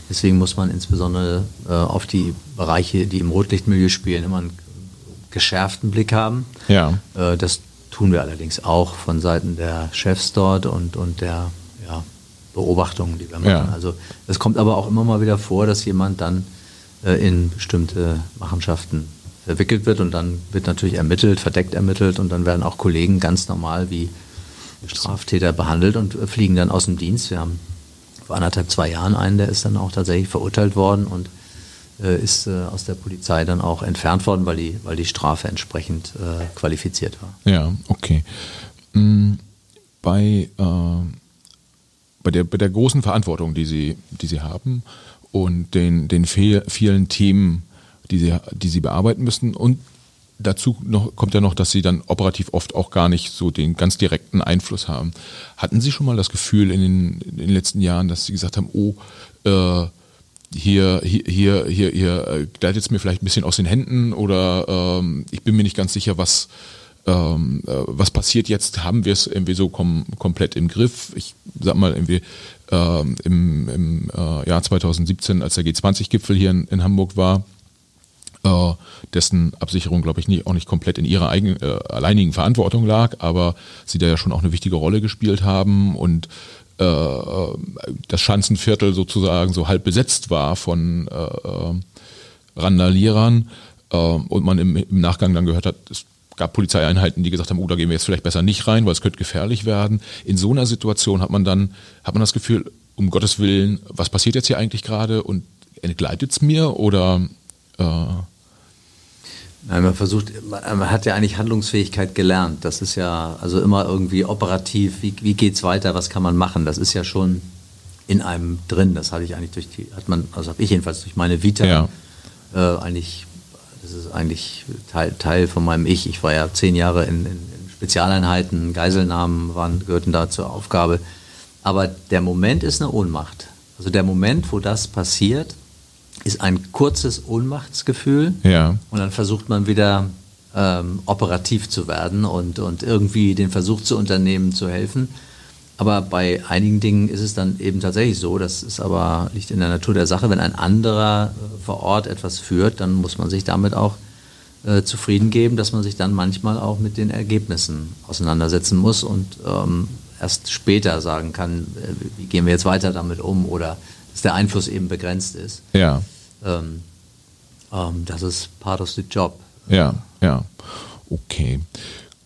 Deswegen muss man insbesondere äh, auf die Bereiche, die im Rotlichtmilieu spielen, immer einen geschärften Blick haben. Ja. Äh, das tun wir allerdings auch von Seiten der Chefs dort und, und der ja, Beobachtungen, die wir machen. Ja. Also es kommt aber auch immer mal wieder vor, dass jemand dann äh, in bestimmte Machenschaften verwickelt wird und dann wird natürlich ermittelt, verdeckt ermittelt und dann werden auch Kollegen ganz normal wie Straftäter behandelt und äh, fliegen dann aus dem Dienst. Wir haben vor anderthalb, zwei Jahren einen, der ist dann auch tatsächlich verurteilt worden und äh, ist äh, aus der Polizei dann auch entfernt worden, weil die, weil die Strafe entsprechend äh, qualifiziert war. Ja, okay. Mhm. Bei äh, bei der, bei der großen Verantwortung, die sie, die sie haben und den, den vielen Themen, die sie, die sie bearbeiten müssen. Und dazu noch, kommt ja noch, dass sie dann operativ oft auch gar nicht so den ganz direkten Einfluss haben. Hatten Sie schon mal das Gefühl in den, in den letzten Jahren, dass Sie gesagt haben, oh, äh, hier, hier, hier, hier, hier äh, gleitet es mir vielleicht ein bisschen aus den Händen oder ähm, ich bin mir nicht ganz sicher, was, ähm, äh, was passiert jetzt? Haben wir es irgendwie so kom komplett im Griff? Ich sag mal, irgendwie ähm, im, im äh, Jahr 2017, als der G20-Gipfel hier in, in, Hamburg war, äh, dessen Absicherung, glaube ich, nie, auch nicht komplett in ihrer eigenen, äh, alleinigen Verantwortung lag, aber sie da ja schon auch eine wichtige Rolle gespielt haben und äh, äh, das Schanzenviertel sozusagen so halb besetzt war von Randalierern und man im, im Nachgang dann gehört hat, es gab Polizeieinheiten, die gesagt haben, oh, da gehen wir jetzt vielleicht besser nicht rein, weil es könnte gefährlich werden. In so einer Situation hat man dann, hat man das Gefühl, um Gottes Willen, was passiert jetzt hier eigentlich gerade und entgleitet es mir oder äh Nein, man versucht, man hat ja eigentlich Handlungsfähigkeit gelernt. Das ist ja also immer irgendwie operativ, wie, wie geht es weiter, was kann man machen? Das ist ja schon in einem drin. Das hatte ich eigentlich durch die, hat man, also habe ich jedenfalls durch meine Vita ja. äh, eigentlich ist eigentlich Teil, Teil von meinem Ich. Ich war ja zehn Jahre in, in, in Spezialeinheiten, Geiselnahmen waren, gehörten da zur Aufgabe. Aber der Moment ist eine Ohnmacht. Also der Moment, wo das passiert, ist ein kurzes Ohnmachtsgefühl. Ja. Und dann versucht man wieder ähm, operativ zu werden und, und irgendwie den Versuch zu unternehmen, zu helfen. Aber bei einigen Dingen ist es dann eben tatsächlich so, das ist aber liegt in der Natur der Sache, wenn ein anderer äh, vor Ort etwas führt, dann muss man sich damit auch äh, zufrieden geben, dass man sich dann manchmal auch mit den Ergebnissen auseinandersetzen muss und ähm, erst später sagen kann, äh, wie gehen wir jetzt weiter damit um oder dass der Einfluss eben begrenzt ist. Ja. Ähm, ähm, das ist part of the job. Ja, ja. Okay.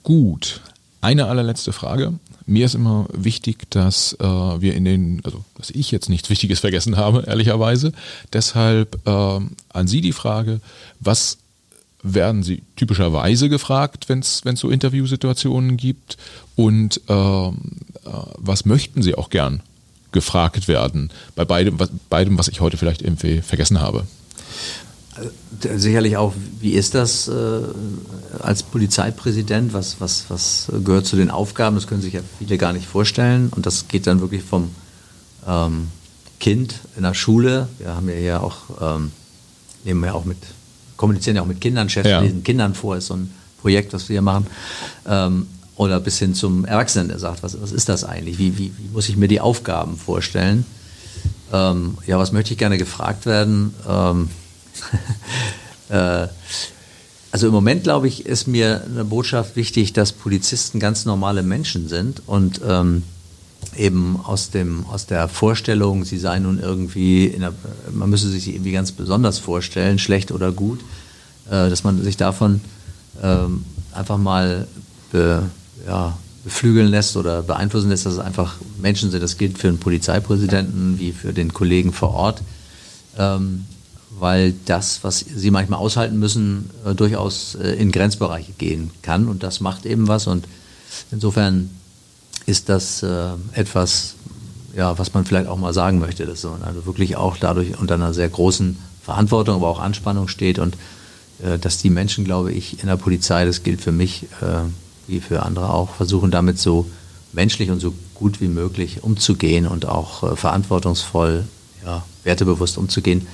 Gut. Eine allerletzte Frage. Mir ist immer wichtig, dass äh, wir in den, also dass ich jetzt nichts Wichtiges vergessen habe, ehrlicherweise. Deshalb äh, an Sie die Frage, was werden Sie typischerweise gefragt, wenn es so Interviewsituationen gibt? Und äh, äh, was möchten Sie auch gern gefragt werden? Bei beidem was, beidem, was ich heute vielleicht irgendwie vergessen habe. Äh, sicherlich auch, wie ist das äh, als Polizeipräsident? Was, was, was gehört zu den Aufgaben? Das können sich ja viele gar nicht vorstellen. Und das geht dann wirklich vom ähm, Kind in der Schule. Wir haben ja hier auch, ähm, nehmen wir auch mit, kommunizieren ja auch mit Kindern, Chefs ja. lesen Kindern vor, ist so ein Projekt, was wir hier machen. Ähm, oder bis hin zum Erwachsenen, der sagt, was, was ist das eigentlich? Wie, wie, wie muss ich mir die Aufgaben vorstellen? Ähm, ja, was möchte ich gerne gefragt werden? Äh, also im Moment, glaube ich, ist mir eine Botschaft wichtig, dass Polizisten ganz normale Menschen sind und ähm, eben aus, dem, aus der Vorstellung, sie seien nun irgendwie, der, man müsse sich irgendwie ganz besonders vorstellen, schlecht oder gut, äh, dass man sich davon ähm, einfach mal be, ja, beflügeln lässt oder beeinflussen lässt, dass es einfach Menschen sind. Das gilt für den Polizeipräsidenten wie für den Kollegen vor Ort. Ähm, weil das, was sie manchmal aushalten müssen, äh, durchaus äh, in Grenzbereiche gehen kann. Und das macht eben was. Und insofern ist das äh, etwas, ja, was man vielleicht auch mal sagen möchte, dass man also wirklich auch dadurch unter einer sehr großen Verantwortung, aber auch Anspannung steht. Und äh, dass die Menschen, glaube ich, in der Polizei, das gilt für mich äh, wie für andere auch, versuchen damit so menschlich und so gut wie möglich umzugehen und auch äh, verantwortungsvoll, ja, wertebewusst umzugehen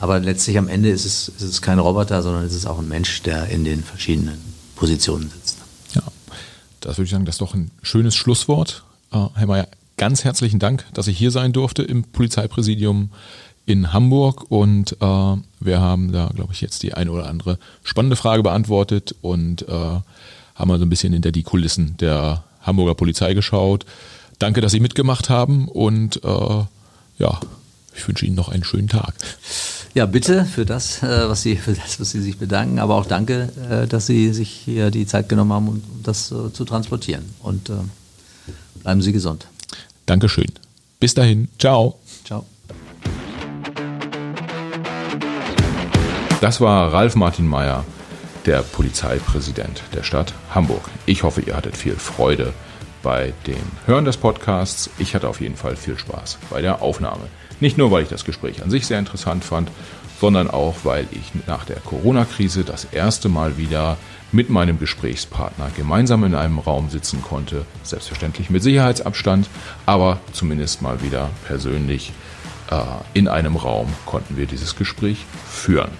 Aber letztlich am Ende ist es, ist es kein Roboter, sondern es ist auch ein Mensch, der in den verschiedenen Positionen sitzt. Ja, das würde ich sagen, das ist doch ein schönes Schlusswort. Äh, Herr Mayer, ganz herzlichen Dank, dass ich hier sein durfte im Polizeipräsidium in Hamburg und äh, wir haben da, glaube ich, jetzt die eine oder andere spannende Frage beantwortet und äh, haben mal so ein bisschen hinter die Kulissen der Hamburger Polizei geschaut. Danke, dass Sie mitgemacht haben und äh, ja, ich wünsche Ihnen noch einen schönen Tag. Ja, bitte für das, äh, was Sie, für das, was Sie sich bedanken, aber auch danke, äh, dass Sie sich hier die Zeit genommen haben, um das äh, zu transportieren. Und bleiben Sie gesund. Dankeschön. Bis dahin. Ciao. Ciao. Das war Ralf Martin Meyer, der Polizeipräsident der Stadt Hamburg. Ich hoffe, ihr hattet viel Freude bei dem Hören des Podcasts. Ich hatte auf jeden Fall viel Spaß bei der Aufnahme. Nicht nur, weil ich das Gespräch an sich sehr interessant fand, sondern auch, weil ich nach der Corona-Krise das erste Mal wieder mit meinem Gesprächspartner gemeinsam in einem Raum sitzen konnte. Selbstverständlich mit Sicherheitsabstand, aber zumindest mal wieder persönlich äh, in einem Raum konnten wir dieses Gespräch führen.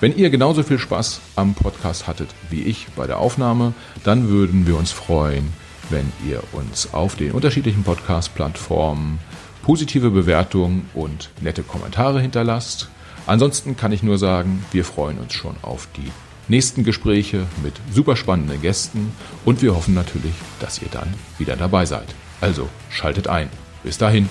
Wenn ihr genauso viel Spaß am Podcast hattet wie ich bei der Aufnahme, dann würden wir uns freuen, wenn ihr uns auf den unterschiedlichen Podcast-Plattformen positive Bewertungen und nette Kommentare hinterlasst. Ansonsten kann ich nur sagen, wir freuen uns schon auf die nächsten Gespräche mit super spannenden Gästen und wir hoffen natürlich, dass ihr dann wieder dabei seid. Also schaltet ein. Bis dahin.